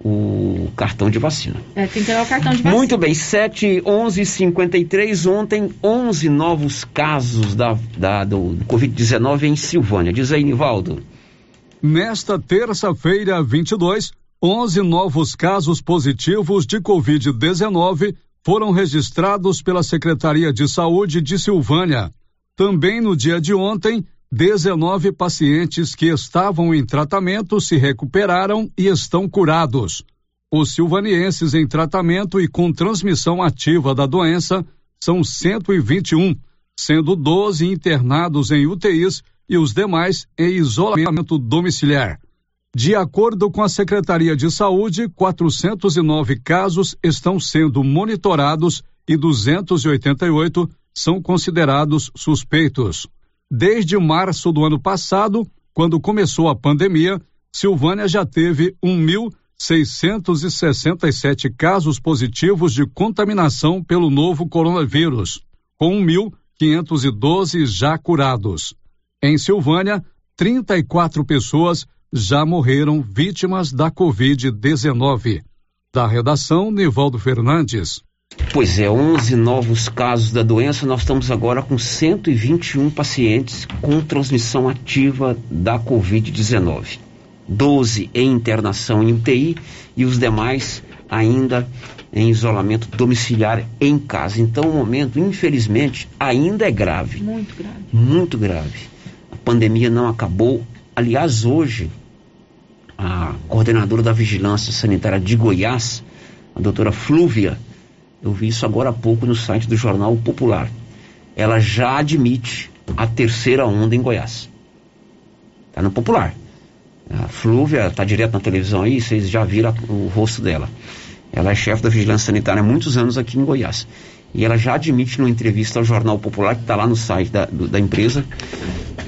o cartão de vacina. É, tem que levar o cartão de vacina. Muito bem, 7, 11, 53. Ontem, 11 novos casos da, da- do Covid-19 em Silvânia. Diz aí, Nivaldo. Nesta terça-feira, 22, 11 novos casos positivos de Covid-19 foram registrados pela Secretaria de Saúde de Silvânia. Também no dia de ontem, 19 pacientes que estavam em tratamento se recuperaram e estão curados. Os silvanienses em tratamento e com transmissão ativa da doença são 121, sendo 12 internados em UTIs e os demais em isolamento domiciliar. De acordo com a Secretaria de Saúde, 409 casos estão sendo monitorados e 288 são considerados suspeitos. Desde março do ano passado, quando começou a pandemia, Silvânia já teve 1.667 casos positivos de contaminação pelo novo coronavírus, com 1.512 já curados. Em Silvânia, 34 pessoas já morreram vítimas da Covid-19. Da redação, Nivaldo Fernandes. Pois é, 11 novos casos da doença. Nós estamos agora com 121 pacientes com transmissão ativa da Covid-19. 12 em internação em UTI e os demais ainda em isolamento domiciliar em casa. Então, o momento, infelizmente, ainda é grave. Muito grave. Muito grave. A pandemia não acabou. Aliás, hoje, a coordenadora da Vigilância Sanitária de Goiás, a doutora Flúvia, eu vi isso agora há pouco no site do Jornal Popular. Ela já admite a terceira onda em Goiás. Está no Popular. A Flúvia está direto na televisão aí, vocês já viram o rosto dela. Ela é chefe da Vigilância Sanitária há muitos anos aqui em Goiás. E ela já admite numa entrevista ao Jornal Popular, que está lá no site da, do- da empresa,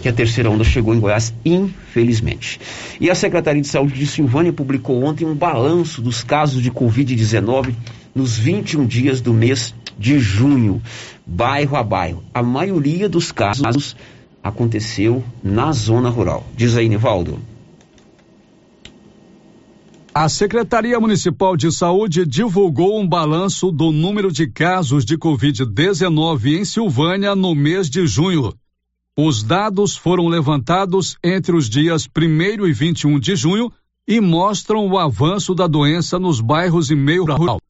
que a terceira onda chegou em Goiás, infelizmente. E a Secretaria de Saúde de Silvânia publicou ontem um balanço dos casos de Covid-19 nos 21 dias do mês de junho, bairro a bairro. A maioria dos casos aconteceu na zona rural. Diz aí, Nivaldo. A Secretaria Municipal de Saúde divulgou um balanço do número de casos de Covid-19 em Silvânia no mês de junho. Os dados foram levantados entre os dias 1 e 21 de junho e mostram o avanço da doença nos bairros e meio rural.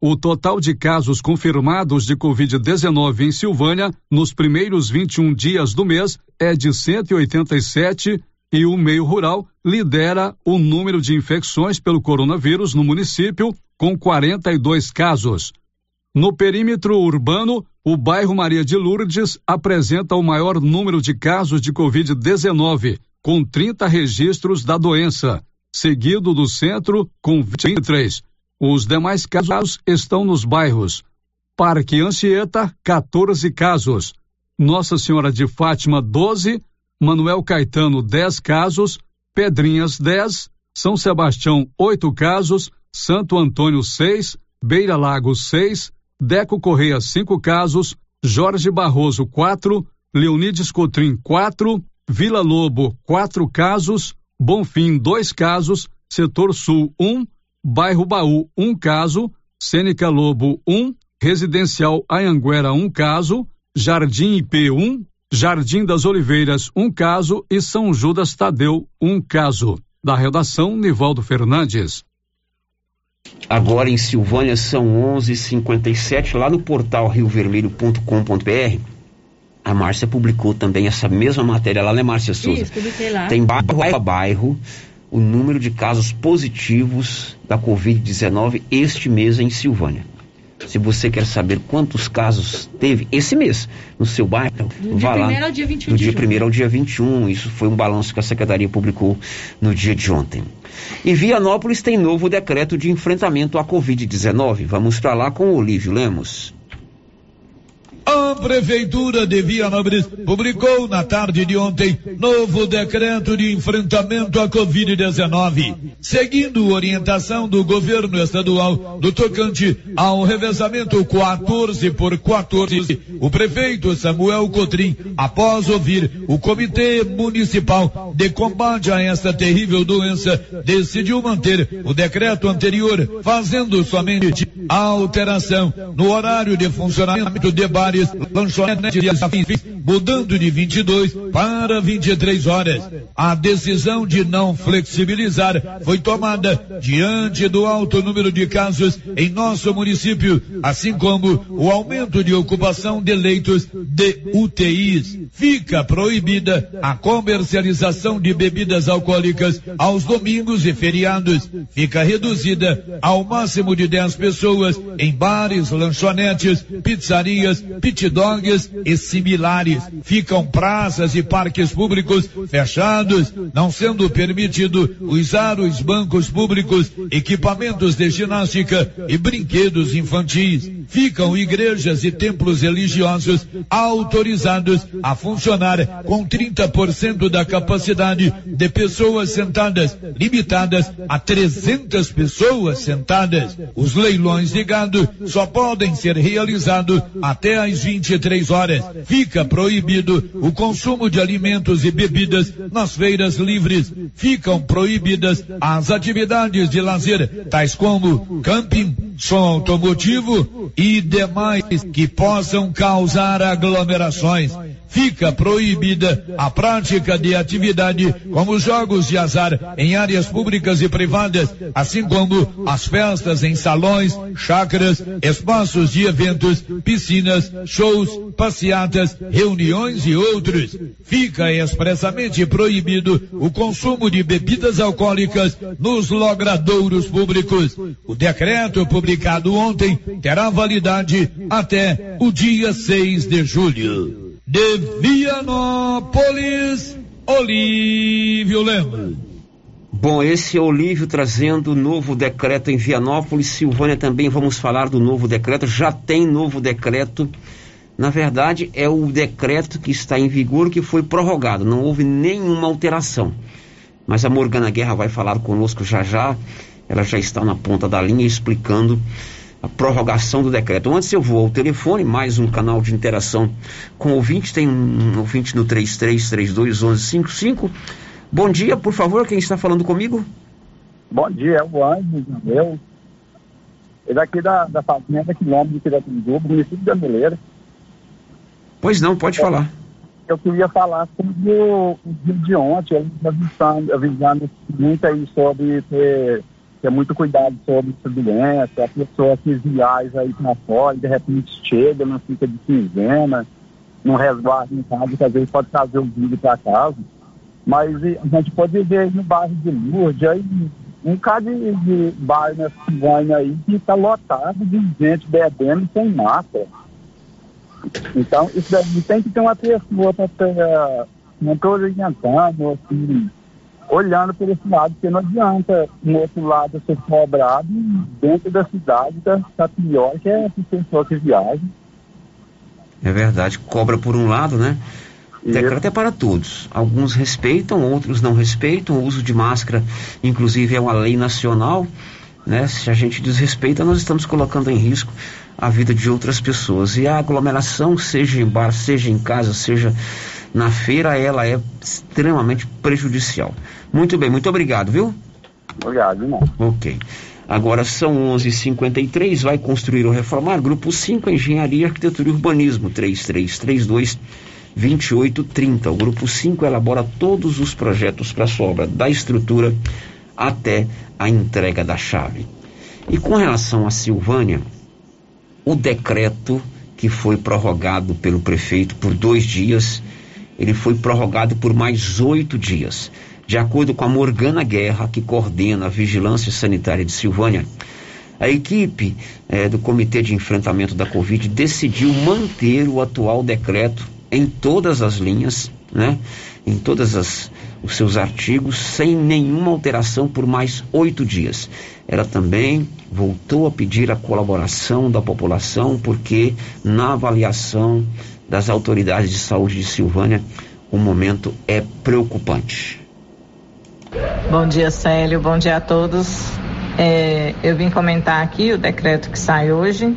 O total de casos confirmados de Covid-19 em Silvânia nos primeiros 21 dias do mês é de 187 e o meio rural lidera o número de infecções pelo coronavírus no município, com 42 casos. No perímetro urbano, o bairro Maria de Lourdes apresenta o maior número de casos de Covid-19, com 30 registros da doença, seguido do centro, com 23. Os demais casos estão nos bairros Parque Anchieta, 14 casos, Nossa Senhora de Fátima, 12 Manuel Caetano, 10 casos, Pedrinhas, 10, São Sebastião, 8 casos, Santo Antônio, 6, Beira Lago, 6, Deco Correia, 5 casos, Jorge Barroso, 4, Leonides Cotrim, 4, Vila Lobo, 4 casos, Bonfim, 2 casos, Setor Sul, 1, Bairro Baú, 1 caso, Sêneca Lobo, 1, Residencial Anhanguera, 1 caso, Jardim IP, 1, Jardim das Oliveiras, um caso, e São Judas Tadeu, um caso. Da redação, Nivaldo Fernandes. Agora em Silvânia são 11:57 lá no portal riovermelho.com.br. A Márcia publicou também essa mesma matéria lá, né, Márcia Souza? Isso, publiquei lá. Tem bairro a bairro o número de casos positivos da Covid-19 este mês em Silvânia. Se você quer saber quantos casos teve esse mês no seu bairro, Do vá dia lá. 1 ao dia 21 Do dia junho. 1 ao dia 21. Isso foi um balanço que a Secretaria publicou no dia de ontem. E Vianópolis tem novo decreto de enfrentamento à Covid-19. Vamos para lá com o Olívio Lemos. A Prefeitura de Vianópolis publicou na tarde de ontem novo decreto de enfrentamento à Covid-19, seguindo orientação do governo estadual do tocante ao revezamento 14 por 14. O prefeito Samuel Cotrim, após ouvir o Comitê Municipal de Combate a esta terrível doença, decidiu manter o decreto anterior, fazendo somente a alteração no horário de funcionamento de bares, lanchonetes e afins, mudando de 22 para 23 horas. A decisão de não flexibilizar foi tomada diante do alto número de casos em nosso município, assim como o aumento de ocupação de leitos de UTIs. Fica proibida a comercialização de bebidas alcoólicas aos domingos e feriados. Fica reduzida ao máximo de 10 pessoas em bares, lanchonetes, pizzarias, pit dogs e similares. Ficam praças e parques públicos fechados, não sendo permitido usar os bancos públicos, equipamentos de ginástica e brinquedos infantis. Ficam igrejas e templos religiosos autorizados a funcionar com 30% da capacidade de pessoas sentadas, limitadas a 300 pessoas sentadas. Os leilões de gado só podem ser realizados até às 23 horas. Fica proibido o consumo de alimentos e bebidas nas feiras livres. Ficam proibidas as atividades de lazer, tais como camping, som automotivo e demais que possam causar aglomerações. Fica proibida a prática de atividade como jogos de azar em áreas públicas e privadas, assim como as festas em salões, chácaras, espaços de eventos, piscinas, shows, passeatas, reuniões e outros. Fica expressamente proibido o consumo de bebidas alcoólicas nos logradouros públicos. O decreto publicado ontem terá validade até o dia 6 de julho. De Vianópolis, Olívio Lemos. Bom, esse é o Olívio trazendo o novo decreto em Vianópolis. Silvânia também vamos falar do novo decreto. Já tem novo decreto Na verdade, é o decreto que está em vigor que foi prorrogado, não houve nenhuma alteração. Mas a Morgana Guerra vai falar conosco já já, ela já está na ponta da linha explicando a prorrogação do decreto. Antes eu vou ao telefone, mais um canal de interação com o ouvinte, tem um ouvinte no 33321155. Bom dia, por favor, quem está falando comigo? Bom dia, é o Anjo, eu. Ele é daqui da, da Fazenda Quilômetro de Piratininduba, município de Ameleira. Pois não, pode é, falar. Eu queria falar sobre o, o dia de ontem, avisando, avisando muito aí sobre ter, ter muito cuidado sobre essa doença, a pessoa que viaja aí para fora, de repente chega, não fica de quinzena, não resguarda em casa, que às vezes pode trazer o vídeo para casa. Mas a gente pode ver aí no bairro de Lourdes, aí um bocado de, de bar nessa Silvânia aí que está lotado de gente bebendo sem máscara. Então, isso daí tem que ter uma pessoa para estar não estou orientando, assim, olhando por esse lado, porque não adianta no outro lado ser cobrado dentro da cidade está tá pior que essa pessoa que viaja. É verdade, cobra por um lado, né? O decreto é para todos. Alguns respeitam, outros não respeitam. O uso de máscara, inclusive, é uma lei nacional. Né? Se a gente desrespeita, nós estamos colocando em risco a vida de outras pessoas. E a aglomeração, seja em bar, seja em casa, seja na feira, ela é extremamente prejudicial. Muito bem, muito obrigado, viu? Obrigado, irmão. Ok. Agora são 11:53. Vai construir ou reformar? Grupo 5, Engenharia, Arquitetura e Urbanismo, 3332 2830. O grupo 5 elabora todos os projetos para a obra, da estrutura até a entrega da chave. E com relação a Silvânia, o decreto que foi prorrogado pelo prefeito por dois dias, ele foi prorrogado por mais oito dias. De acordo com a Morgana Guerra, que coordena a Vigilância Sanitária de Silvânia, a equipe eh, do Comitê de Enfrentamento da Covid decidiu manter o atual decreto em todas as linhas, né? em todos os seus artigos, sem nenhuma alteração por mais oito dias. Ela também voltou a pedir a colaboração da população, porque na avaliação das autoridades de saúde de Silvânia, o momento é preocupante. Bom dia, Célio. Bom dia a todos. É, eu vim comentar aqui o decreto que sai hoje,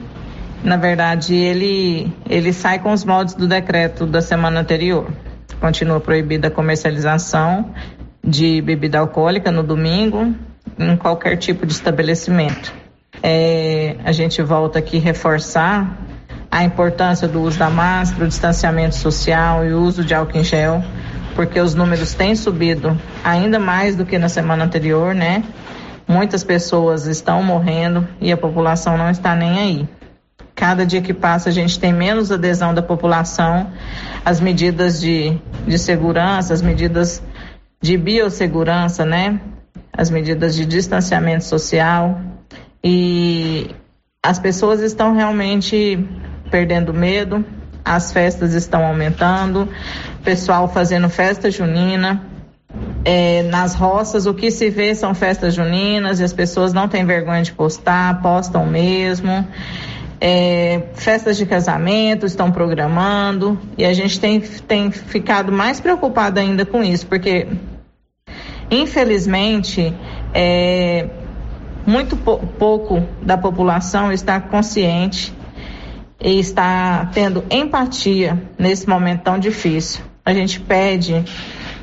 na verdade, ele, ele sai com os moldes do decreto da semana anterior. Continua proibida a comercialização de bebida alcoólica no domingo, em qualquer tipo de estabelecimento. É, a gente volta aqui reforçar a importância do uso da máscara, o distanciamento social e o uso de álcool em gel, porque os números têm subido ainda mais do que na semana anterior, né? Muitas pessoas estão morrendo e a população não está nem aí. Cada dia que passa, a gente tem menos adesão da população às medidas de, de segurança, as medidas de biossegurança, né? As medidas de distanciamento social. E as pessoas estão realmente perdendo medo, as festas estão aumentando, pessoal fazendo festa junina. É, nas roças, o que se vê são festas juninas e as pessoas não têm vergonha de postar, postam mesmo é, festas de casamento estão programando e a gente tem, tem ficado mais preocupado ainda com isso, porque infelizmente é, muito pou, pouco da população está consciente e está tendo empatia nesse momento tão difícil. A gente pede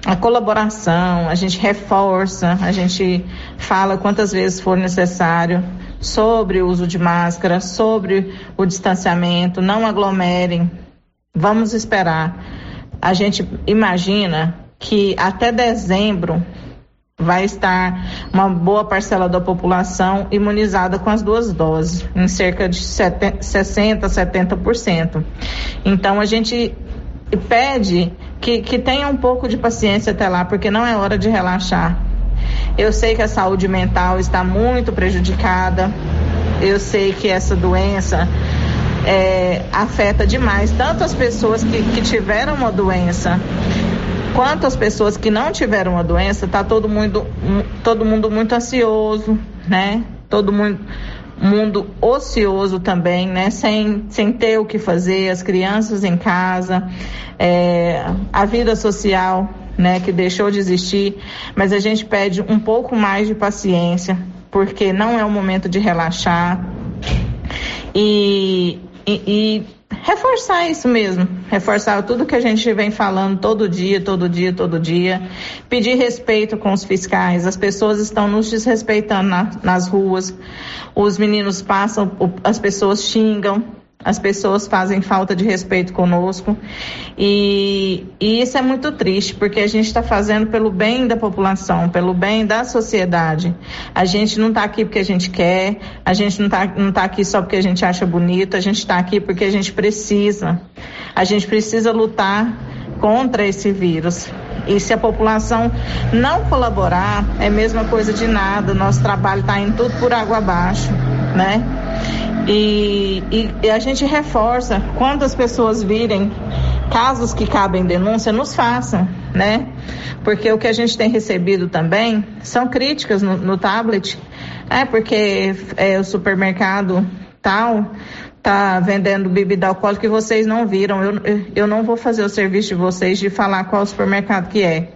a colaboração, a gente reforça, a gente fala quantas vezes for necessário sobre o uso de máscara, sobre o distanciamento, não aglomerem. Vamos esperar. A gente imagina que até dezembro vai estar uma boa parcela da população imunizada com as duas doses, em cerca de 70, 60%, 70%. Então a gente pede que, que tenha um pouco de paciência até lá, porque não é hora de relaxar. Eu sei que a saúde mental está muito prejudicada. Eu sei que essa doença é, afeta demais tanto as pessoas que, que tiveram uma doença quanto as pessoas que não tiveram uma doença. Está todo mundo, todo mundo muito ansioso, né? Todo mundo mundo ocioso também, né? Sem, sem ter o que fazer, as crianças em casa, é, a vida social, né? Que deixou de existir, mas a gente pede um pouco mais de paciência, porque não é o momento de relaxar e, e, e reforçar isso mesmo, reforçar tudo que a gente vem falando todo dia, todo dia, todo dia, pedir respeito com os fiscais, as pessoas estão nos desrespeitando na, nas ruas, os meninos passam, as pessoas xingam, as pessoas fazem falta de respeito conosco e, e isso é muito triste porque a gente está fazendo pelo bem da população, pelo bem da sociedade. A gente não está aqui porque a gente quer, a gente não está não tá aqui só porque a gente acha bonito, a gente está aqui porque a gente precisa. A gente precisa lutar contra esse vírus. E se a população não colaborar, é a mesma coisa de nada. Nosso trabalho está indo tudo por água abaixo, né? E, e, e a gente reforça, quando as pessoas virem casos que cabem denúncia, nos façam, né? Porque o que a gente tem recebido também são críticas no, no tablet, é porque é, o supermercado tal tá vendendo bebida alcoólica que vocês não viram. Eu, eu não vou fazer o serviço de vocês de falar qual supermercado que é.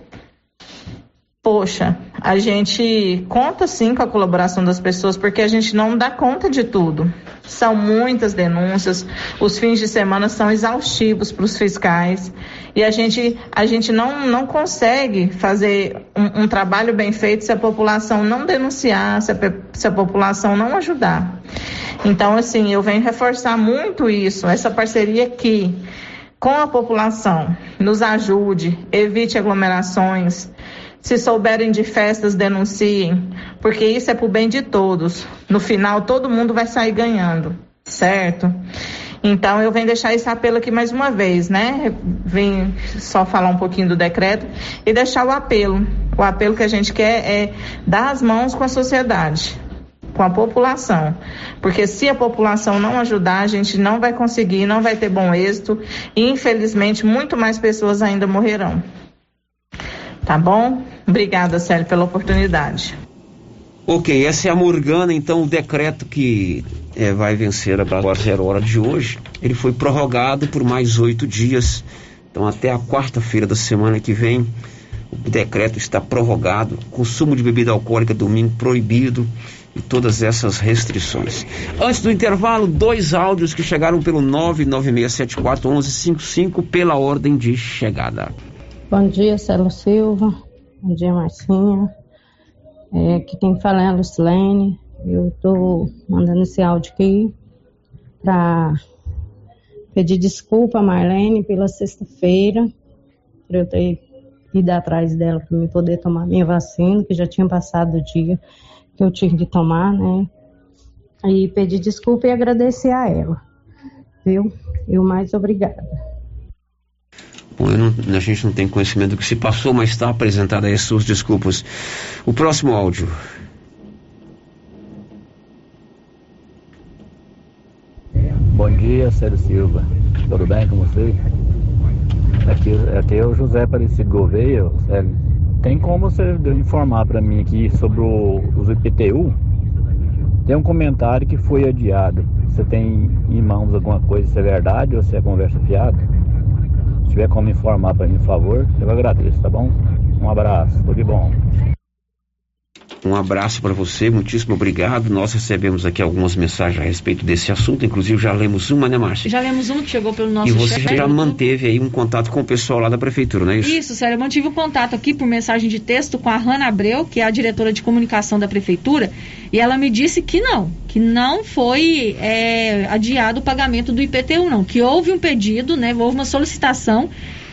Poxa, a gente conta sim com a colaboração das pessoas porque a gente não dá conta de tudo. São muitas denúncias, os fins de semana são exaustivos para os fiscais e a gente, a gente não, não consegue fazer um, um trabalho bem feito se a população não denunciar, se a, se a população não ajudar. Então, assim, eu venho reforçar muito isso, essa parceria aqui com a população, nos ajude, evite aglomerações se souberem de festas, denunciem, porque isso é para o bem de todos. No final, todo mundo vai sair ganhando, certo? Então, eu venho deixar esse apelo aqui mais uma vez, né? Vim só falar um pouquinho do decreto e deixar o apelo. O apelo que a gente quer é dar as mãos com a sociedade, com a população. Porque se a população não ajudar, a gente não vai conseguir, não vai ter bom êxito e, infelizmente, muito mais pessoas ainda morrerão. Tá bom? Obrigada, Célio, pela oportunidade. Ok, essa é a Morgana, então o decreto que é, vai vencer agora zero hora de hoje, ele foi prorrogado por mais oito dias. Então até a quarta-feira da semana que vem, o decreto está prorrogado, consumo de bebida alcoólica domingo proibido e todas essas restrições. Antes do intervalo, dois áudios que chegaram pelo 996741155 pela ordem de chegada. Bom dia, Celo Silva. Bom dia, Marcinha. É, aqui quem fala é a Lucilene. Eu estou mandando esse áudio aqui para pedir desculpa a Marlene pela sexta-feira, por eu ter ido atrás dela para me poder tomar minha vacina, que já tinha passado o dia que eu tive que tomar, né? E pedir desculpa e agradecer a ela, viu? E o mais obrigada. Não, a gente não tem conhecimento do que se passou, mas está apresentada aí as suas desculpas. O próximo áudio. Bom dia, Sérgio Silva. Tudo bem com você? Aqui, aqui é o José Aparecido Gouveia. Sérgio. Tem como você informar para mim aqui sobre o, os IPTU? Tem um comentário que foi adiado. Você tem em mãos alguma coisa, se é verdade ou se é conversa fiada? Tiver como informar para mim, por favor, eu agradeço, tá bom? Um abraço, tudo de bom. Um abraço para você, muitíssimo obrigado. Nós recebemos aqui algumas mensagens a respeito desse assunto, inclusive já lemos uma, né, Márcia? Já lemos uma que chegou pelo nosso E você já manteve aí um contato com o pessoal lá da prefeitura, não é isso? Isso, sério. Eu mantive o um contato aqui por mensagem de texto com a Hanna Abreu, que é a diretora de comunicação da prefeitura, e ela me disse que não, que não foi é, adiado o pagamento do IPTU, não. Que houve um pedido, né? Houve uma solicitação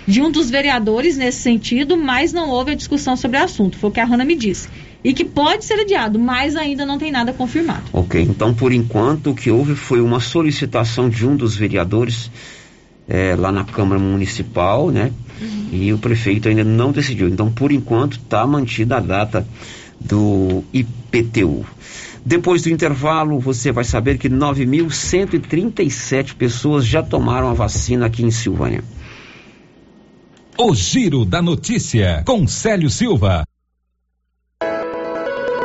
de um dos vereadores nesse sentido, mas não houve a discussão sobre o assunto. Foi o que a Hanna me disse e que pode ser adiado, mas ainda não tem nada confirmado. Ok, então por enquanto o que houve foi uma solicitação de um dos vereadores é, lá na Câmara Municipal, né? Uhum. E o prefeito ainda não decidiu. Então por enquanto está mantida a data do IPTU. Depois do intervalo, você vai saber que 9.137 pessoas já tomaram a vacina aqui em Silvânia. O Giro da Notícia, com Célio Silva.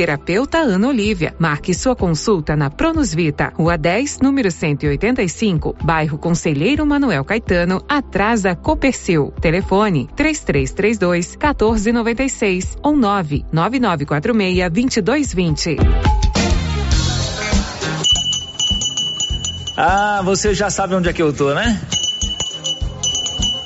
Terapeuta Ana Olívia. Marque sua consulta na Pronus Vita, Rua 10, número 185, bairro Conselheiro Manuel Caetano, atrás da Copercil. Telefone 3332 1496 ou 99946 2220. Ah, você já sabe onde é que eu tô, né?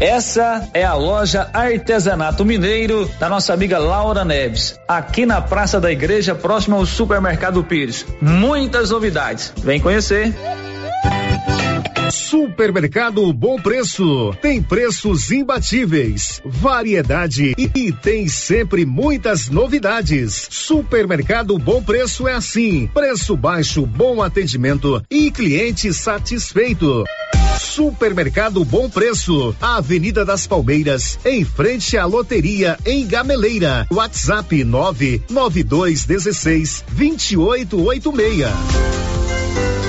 Essa é a loja Artesanato Mineiro da nossa amiga Laura Neves, aqui na Praça da Igreja, próximo ao Supermercado Pires. Muitas novidades. Vem conhecer. Supermercado Bom Preço. Tem preços imbatíveis, variedade e, e, tem sempre muitas novidades. Supermercado Bom Preço é assim: preço baixo, bom atendimento e cliente satisfeito. Supermercado Bom Preço, Avenida das Palmeiras, em frente à loteria em Gameleira. WhatsApp 99216 2886.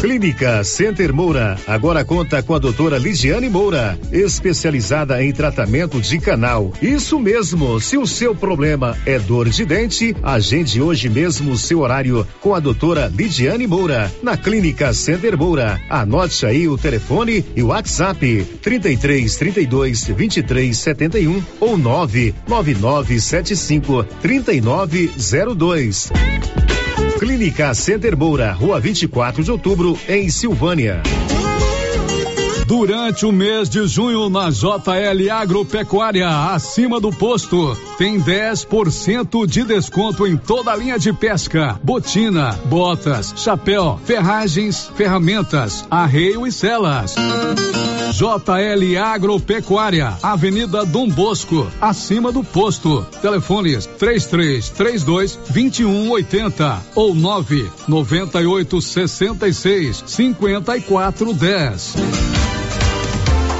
Clínica Center Moura agora conta com a doutora Ligiane Moura, especializada em tratamento de canal. Isso mesmo, se o seu problema é dor de dente, agende hoje mesmo o seu horário com a doutora Lidiane Moura, na Clínica Center Moura. Anote aí o telefone e o WhatsApp 33 32 23 71 ou 99975 3902. Clínica Center Moura, Rua 24 de Outubro, em Silvânia. Durante o mês de junho na JL Agropecuária, acima do posto, tem 10% de desconto em toda a linha de pesca, botina, botas, chapéu, ferragens, ferramentas, arreio e celas. JL Agropecuária, Avenida Dom Bosco, acima do posto. Telefones 3332 2180 ou 998 66 5410.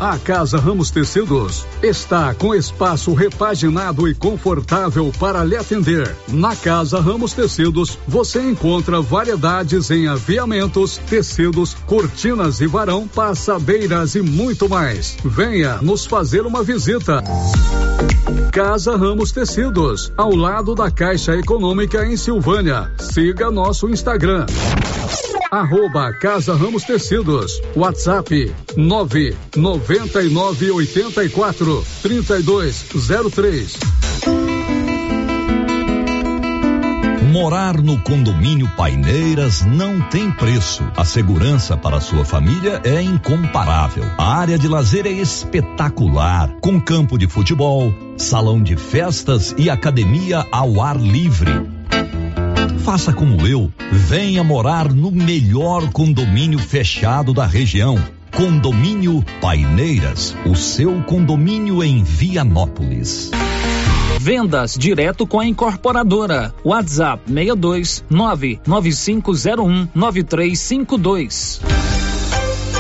A Casa Ramos Tecidos está com espaço repaginado e confortável para lhe atender. Na Casa Ramos Tecidos, você encontra variedades em aviamentos, tecidos, cortinas e varão, passadeiras e muito mais. Venha nos fazer uma visita. Casa Ramos Tecidos, ao lado da Caixa Econômica em Silvânia. Siga nosso Instagram. Arroba Casa Ramos Tecidos. WhatsApp 99984 3203. Morar no condomínio Paineiras não tem preço. A segurança para sua família é incomparável. A área de lazer é espetacular, com campo de futebol, salão de festas e academia ao ar livre. Faça como eu, venha morar no melhor condomínio fechado da região. Condomínio Paineiras, o seu condomínio em Vianópolis. Vendas direto com a incorporadora. WhatsApp 62 99501 9352.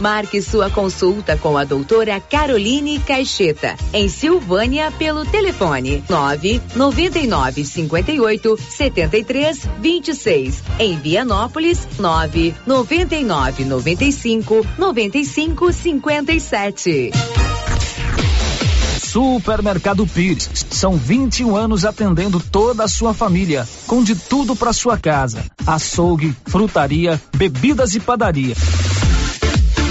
Marque sua consulta com a doutora Caroline Caixeta, em Silvânia, pelo telefone 9 99 58 73 26. Em Vianópolis, 9 99 95 95 57. Supermercado Pires. São 21 anos atendendo toda a sua família, com de tudo para sua casa: açougue, frutaria, bebidas e padaria.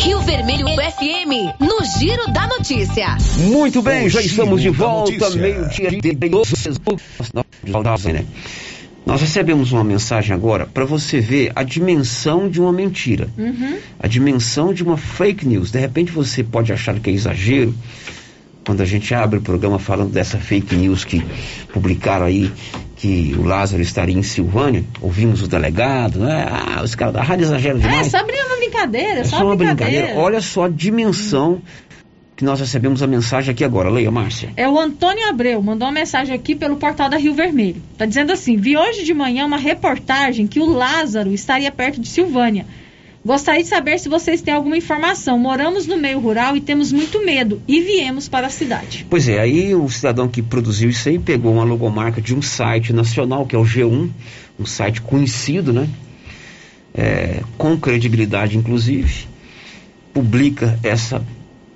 Rio Vermelho FM, no Giro da Notícia. Muito bem, O já estamos de volta, meio-dia de né? Nós recebemos uma mensagem agora para você ver a dimensão de uma mentira, Uhum. a dimensão de uma fake news. De repente você pode achar que é exagero quando a gente abre o programa falando dessa fake news que publicaram aí que o Lázaro estaria em Silvânia. Ouvimos o delegado, né? Ah, os caras da rádio exageram É, demais. só uma brincadeira, É só, só uma brincadeira. brincadeira. Olha só a dimensão que nós recebemos a mensagem aqui agora. Leia, Márcia. É o Antônio Abreu, mandou uma mensagem aqui pelo portal da Rio Vermelho. Tá dizendo assim: vi hoje de manhã uma reportagem que o Lázaro estaria perto de Silvânia. Gostaria de saber se vocês têm alguma informação. Moramos no meio rural e temos muito medo e viemos para a cidade. Pois é, aí o cidadão que produziu isso aí pegou uma logomarca de um site nacional, que é o G1, um site conhecido, né? É, com credibilidade, inclusive, publica essa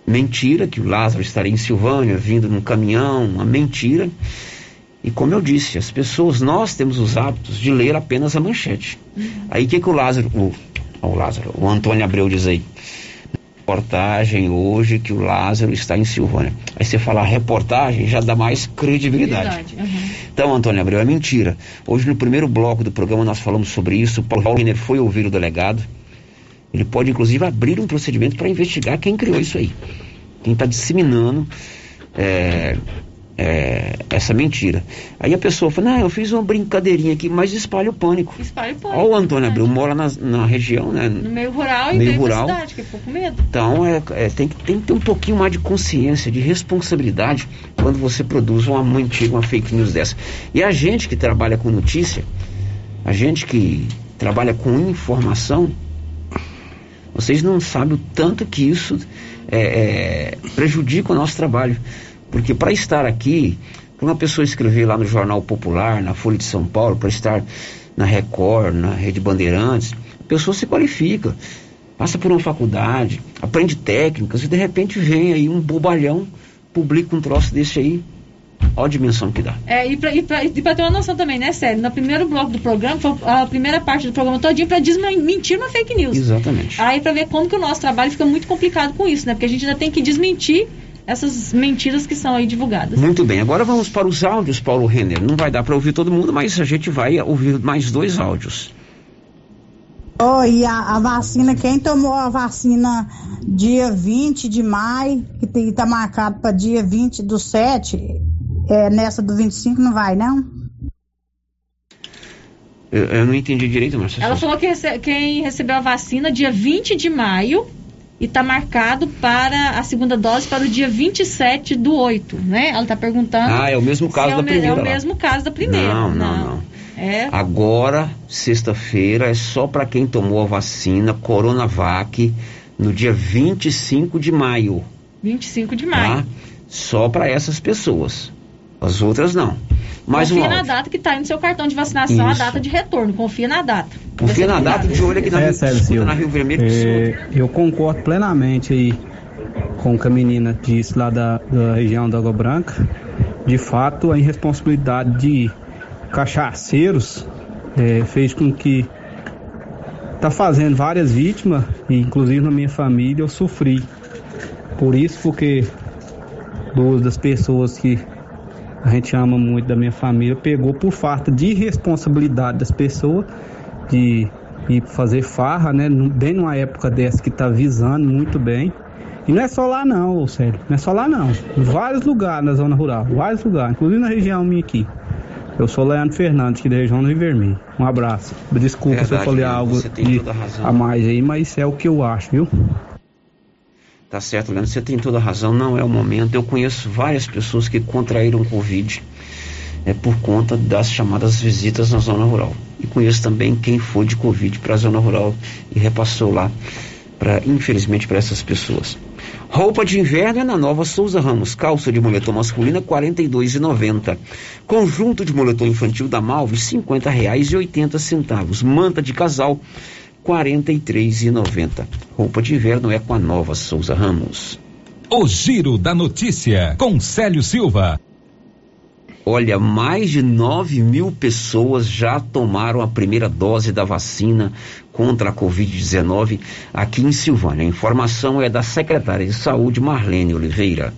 mentira, que o Lázaro estaria em Silvânia, vindo num caminhão, uma mentira. E como eu disse, as pessoas, nós temos os hábitos de ler apenas a manchete. Aí o que, que o Lázaro, o, o Lázaro, o Antônio Abreu diz aí? Reportagem hoje que o Lázaro está em Silvânia. Aí você fala reportagem, já dá mais credibilidade. Então, Antônio Abreu, é mentira. Hoje, no primeiro bloco do programa, nós falamos sobre isso. O Paulo Renner foi ouvir o delegado. Ele pode, inclusive, abrir um procedimento para investigar quem criou isso aí. Quem está disseminando é, é, essa mentira. Aí a pessoa fala, não, eu fiz uma brincadeirinha aqui, mas espalha o pânico. Espalha o pânico. Olha o Antônio Abreu, mora na, na região, né? No meio rural e Meio rural. cidade, que ficou com medo. Então é, é, tem, que, tem que ter um pouquinho mais de consciência, de responsabilidade quando você produz uma mentira, uma fake news dessa. E a gente que trabalha com notícia, a gente que trabalha com informação, vocês não sabem o tanto que isso é, é, prejudica o nosso trabalho. Porque para estar aqui, para uma pessoa escrever lá no Jornal Popular, na Folha de São Paulo, para estar na Record, na Rede Bandeirantes, a pessoa se qualifica, passa por uma faculdade, aprende técnicas e de repente vem aí um bobalhão, publica um troço desse aí. Olha a dimensão que dá. É, e pra ter uma noção também, né, Sério? No primeiro bloco do programa, foi a primeira parte do programa todinho pra desmentir uma fake news. Exatamente. Aí pra ver como que o nosso trabalho fica muito complicado com isso, né? Porque a gente ainda tem que desmentir essas mentiras que são aí divulgadas. Muito bem, agora vamos para os áudios, Paulo Renner. Não vai dar para ouvir todo mundo, mas a gente vai ouvir mais dois áudios. Oi, a, a vacina, quem tomou a vacina dia 20 de maio, que está marcado para dia 20 do 7, é, nessa do 25 não vai, não? Eu, eu não entendi direito, Marcia. Ela falou que rece quem recebeu a vacina dia 20 de maio e está marcado para a segunda dose para o dia 27 do 8, né? Ela está perguntando. Ah, é o mesmo caso é da primeira. É o lá. mesmo caso da primeira. Não, não, não. não. É. Agora, sexta-feira, é só para quem tomou a vacina Coronavac no dia 25 de maio. 25 de maio. Tá? Só para essas pessoas. As outras não. Mais Confia um na data que está aí no seu cartão de vacinação, a Isso. data de retorno. Confia na data. Confia na data de olho aqui na, É, Rio, na Rio Vermelho. É, eu concordo plenamente aí com o que a menina disse lá da, da região da Água Branca. De fato, a irresponsabilidade de cachaceiros é, fez com que tá fazendo várias vítimas, e inclusive na minha família eu sofri. Por isso, porque duas das pessoas que a gente ama muito da minha família pegou por falta de responsabilidade das pessoas de ir fazer farra, né? Bem numa época dessa que tá visando muito bem. E não é só lá não, sério, não é só lá não. Vários lugares na zona rural, vários lugares, inclusive na região minha aqui. Eu sou Leandro Fernandes, aqui da região do Rio Vermelho. Um abraço. Desculpa se eu Verdade, falei algo de, a mais aí, mas é o que eu acho, viu? Tá certo, Leandro, você tem toda a razão, não é o momento. Eu conheço várias pessoas que contraíram Covid é, por conta das chamadas visitas na zona rural. E conheço também quem foi de Covid para a zona rural e repassou lá, pra, infelizmente, para essas pessoas. Roupa de inverno é na nova Souza Ramos. Calça de moletom masculina, R$ 42,90. Conjunto de moletom infantil da Malve, R$ 50,80. Manta de casal, 43,90. Roupa de inverno é com a nova Souza Ramos. O Giro da Notícia, com Célio Silva. Olha, mais de 9 mil pessoas já tomaram a primeira dose da vacina contra a Covid-19 aqui em Silvânia. A informação é da secretária de Saúde, Marlene Oliveira.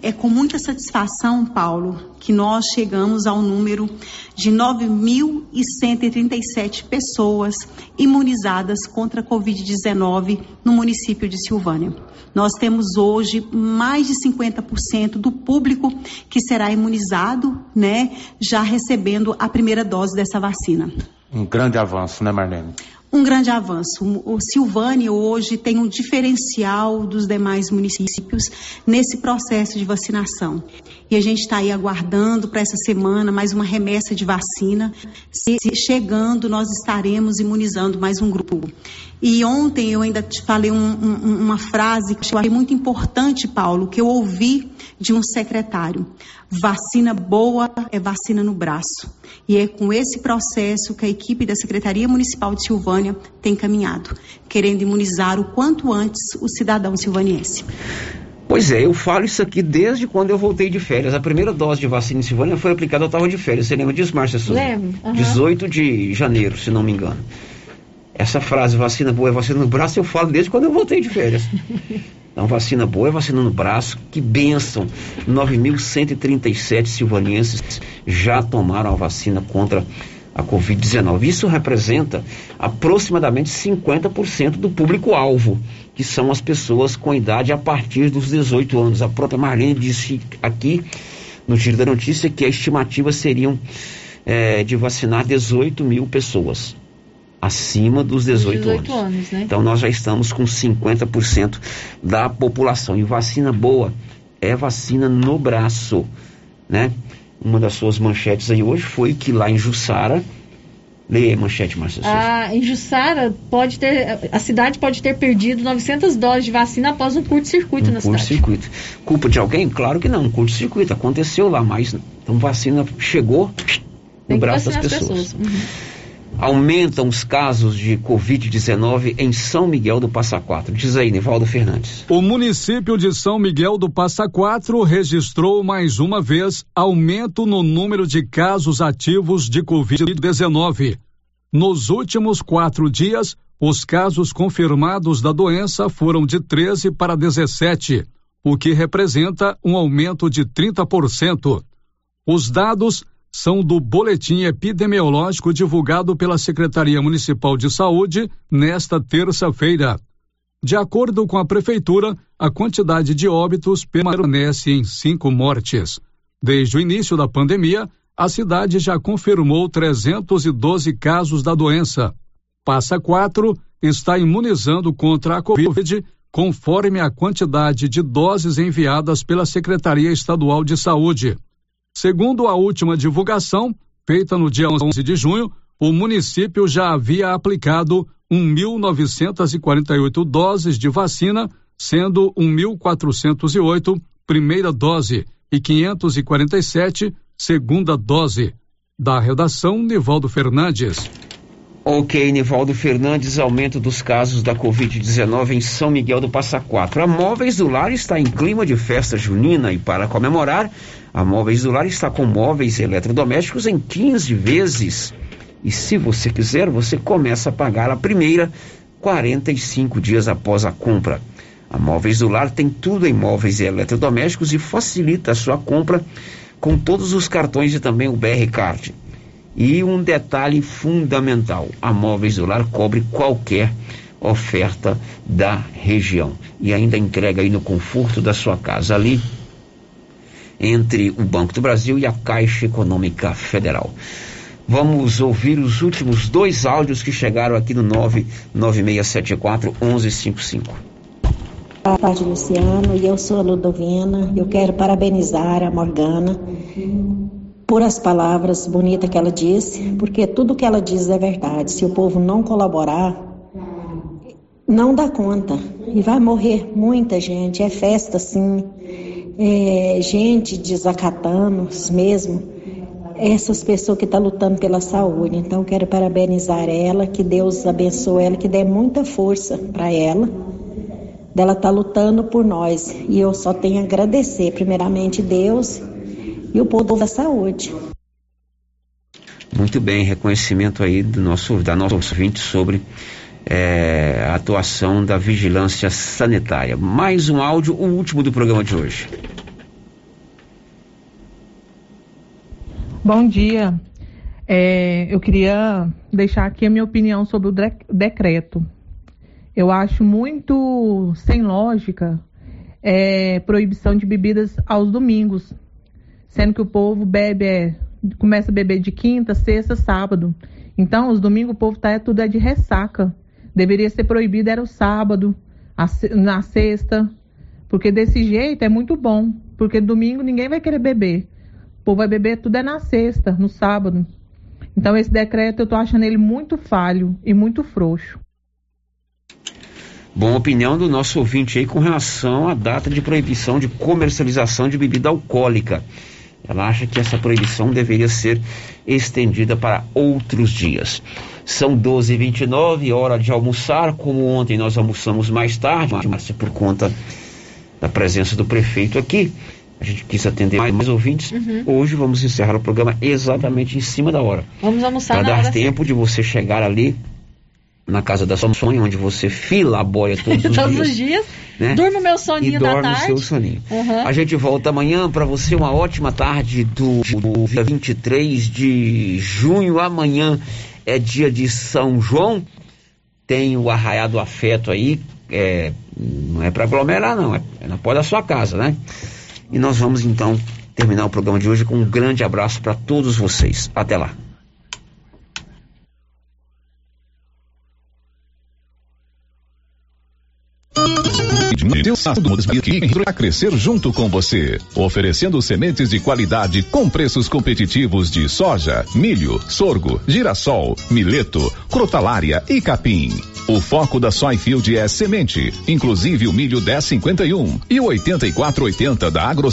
É com muita satisfação, Paulo, que nós chegamos ao número de 9.137 pessoas imunizadas contra a Covid-19 no município de Silvânia. Nós temos hoje mais de 50% do público que será imunizado, né, já recebendo a primeira dose dessa vacina. Um grande avanço, né, Marlene? Um grande avanço. O Silvânia hoje tem um diferencial dos demais municípios nesse processo de vacinação. E a gente está aí aguardando para essa semana mais uma remessa de vacina. Se chegando, nós estaremos imunizando mais um grupo. E ontem eu ainda te falei um, um, uma frase que eu achei muito importante, Paulo, que eu ouvi de um secretário. Vacina boa é vacina no braço. E é com esse processo que a equipe da Secretaria Municipal de Silvânia tem caminhado, querendo imunizar o quanto antes o cidadão silvaniense. Pois é, eu falo isso aqui desde quando eu voltei de férias. A primeira dose de vacina em Silvânia foi aplicada, eu estava de férias. Você lembra disso, Márcia Souza? Lembro. Uhum. 18 de janeiro, se não me engano. Essa frase, vacina boa é vacina no braço, eu falo desde quando eu voltei de férias. [LAUGHS] Então, vacina boa é vacina no braço. Que bênção! 9.137 silvanienses já tomaram a vacina contra a Covid-19. Isso representa aproximadamente 50% do público-alvo, que são as pessoas com idade a partir dos 18 anos. A própria Marlene disse aqui no Giro da Notícia que a estimativa seriam é, de vacinar 18 mil pessoas acima dos 18, 18 anos. anos, né? Então nós já estamos com 50% da população. E vacina boa é vacina no braço, né? Uma das suas manchetes aí hoje foi que lá em Jussara Leia a manchete, Márcia Souza. A em Jussara pode ter, a cidade pode ter perdido 900 doses de vacina após um curto-circuito na cidade. Curto-circuito. Culpa de alguém? Claro que não. Curto-circuito aconteceu lá, mas então vacina chegou no braço das pessoas. pessoas. Uhum. Aumentam os casos de Covid-19 em São Miguel do Passa Quatro. Diz aí, Nivaldo Fernandes. O município de São Miguel do Passa Quatro registrou mais uma vez aumento no número de casos ativos de Covid-19. Nos últimos quatro dias, os casos confirmados da doença foram de 13 para 17, o que representa um aumento de 30%. Os dados são do boletim epidemiológico divulgado pela Secretaria Municipal de Saúde nesta terça-feira. De acordo com a Prefeitura, a quantidade de óbitos permanece em cinco mortes. Desde o início da pandemia, a cidade já confirmou 312 casos da doença. Passa quatro está imunizando contra a Covid, conforme a quantidade de doses enviadas pela Secretaria Estadual de Saúde. Segundo a última divulgação, feita no dia 11 de junho, o município já havia aplicado 1.948 doses de vacina, sendo 1.408 primeira dose e 547 segunda dose. Da redação, Nivaldo Fernandes. Ok, Nivaldo Fernandes, aumento dos casos da Covid-19 em São Miguel do Passa Quatro. A Móveis do Lar está em clima de festa junina e para comemorar, a Móveis do Lar está com móveis eletrodomésticos em 15 vezes. E se você quiser, você começa a pagar a primeira 45 dias após a compra. A Móveis do Lar tem tudo em móveis e eletrodomésticos e facilita a sua compra com todos os cartões e também o BR Card. E um detalhe fundamental: a Móveis do Lar cobre qualquer oferta da região e ainda entrega aí no conforto da sua casa ali entre o Banco do Brasil e a Caixa Econômica Federal. Vamos ouvir os últimos dois áudios que chegaram aqui no 99674 1155. Boa tarde, Luciano. E eu sou a Ludovina. Eu quero parabenizar a Morgana por as palavras bonitas que ela disse, porque tudo que ela diz é verdade. Se o povo não colaborar, não dá conta. E vai morrer muita gente. É festa, sim. É gente desacatando mesmo. Essas pessoas que estão lutando pela saúde. Então, quero parabenizar ela, que Deus abençoe ela, que dê muita força para ela dela estar tá lutando por nós. E eu só tenho a agradecer, primeiramente, Deus e o povo da saúde. Muito bem, reconhecimento aí do nosso, da nossa ouvinte sobre é, a atuação da vigilância sanitária. Mais um áudio, o último do programa de hoje. Bom dia. É, eu queria deixar aqui a minha opinião sobre o decreto. Eu acho muito sem lógica é, proibição de bebidas aos domingos, sendo que o povo bebe, é, começa a beber de quinta, sexta, sábado. Então, os domingos o povo tá é, tudo é de ressaca. Deveria ser proibido era o sábado, na sexta, porque desse jeito é muito bom, porque domingo ninguém vai querer beber. O povo vai beber tudo é na sexta, no sábado. Então, esse decreto eu tô achando ele muito falho e muito frouxo. Bom, opinião do nosso ouvinte aí com relação à data de proibição de comercialização de bebida alcoólica. Ela acha que essa proibição deveria ser estendida para outros dias. São 12h29, hora de almoçar. Como ontem nós almoçamos mais tarde, mas por conta da presença do prefeito aqui, a gente quis atender mais, mais ouvintes. Uhum. Hoje vamos encerrar o programa exatamente em cima da hora. Vamos almoçar Para dar tempo de você chegar ali na casa da sua sonho, onde você fila a boia [LAUGHS] todos os Todos dias. os dias. né? Durmo meu soninho e da dorme o tarde. seu soninho. Uhum. A gente volta amanhã para você uma ótima tarde do, do dia 23 de junho. Amanhã é dia de São João. Tem o arraiado afeto aí. É, não é para aglomerar, não. É, é na porta da sua casa, né? E nós vamos então terminar o programa de hoje com um grande abraço para todos vocês. Até lá. Música a crescer junto com você, oferecendo sementes de qualidade com preços competitivos de soja, milho, sorgo, girassol, mileto, crotalária e capim. O foco da Soyfield é semente, inclusive o milho 1051 e o 8480 da Agro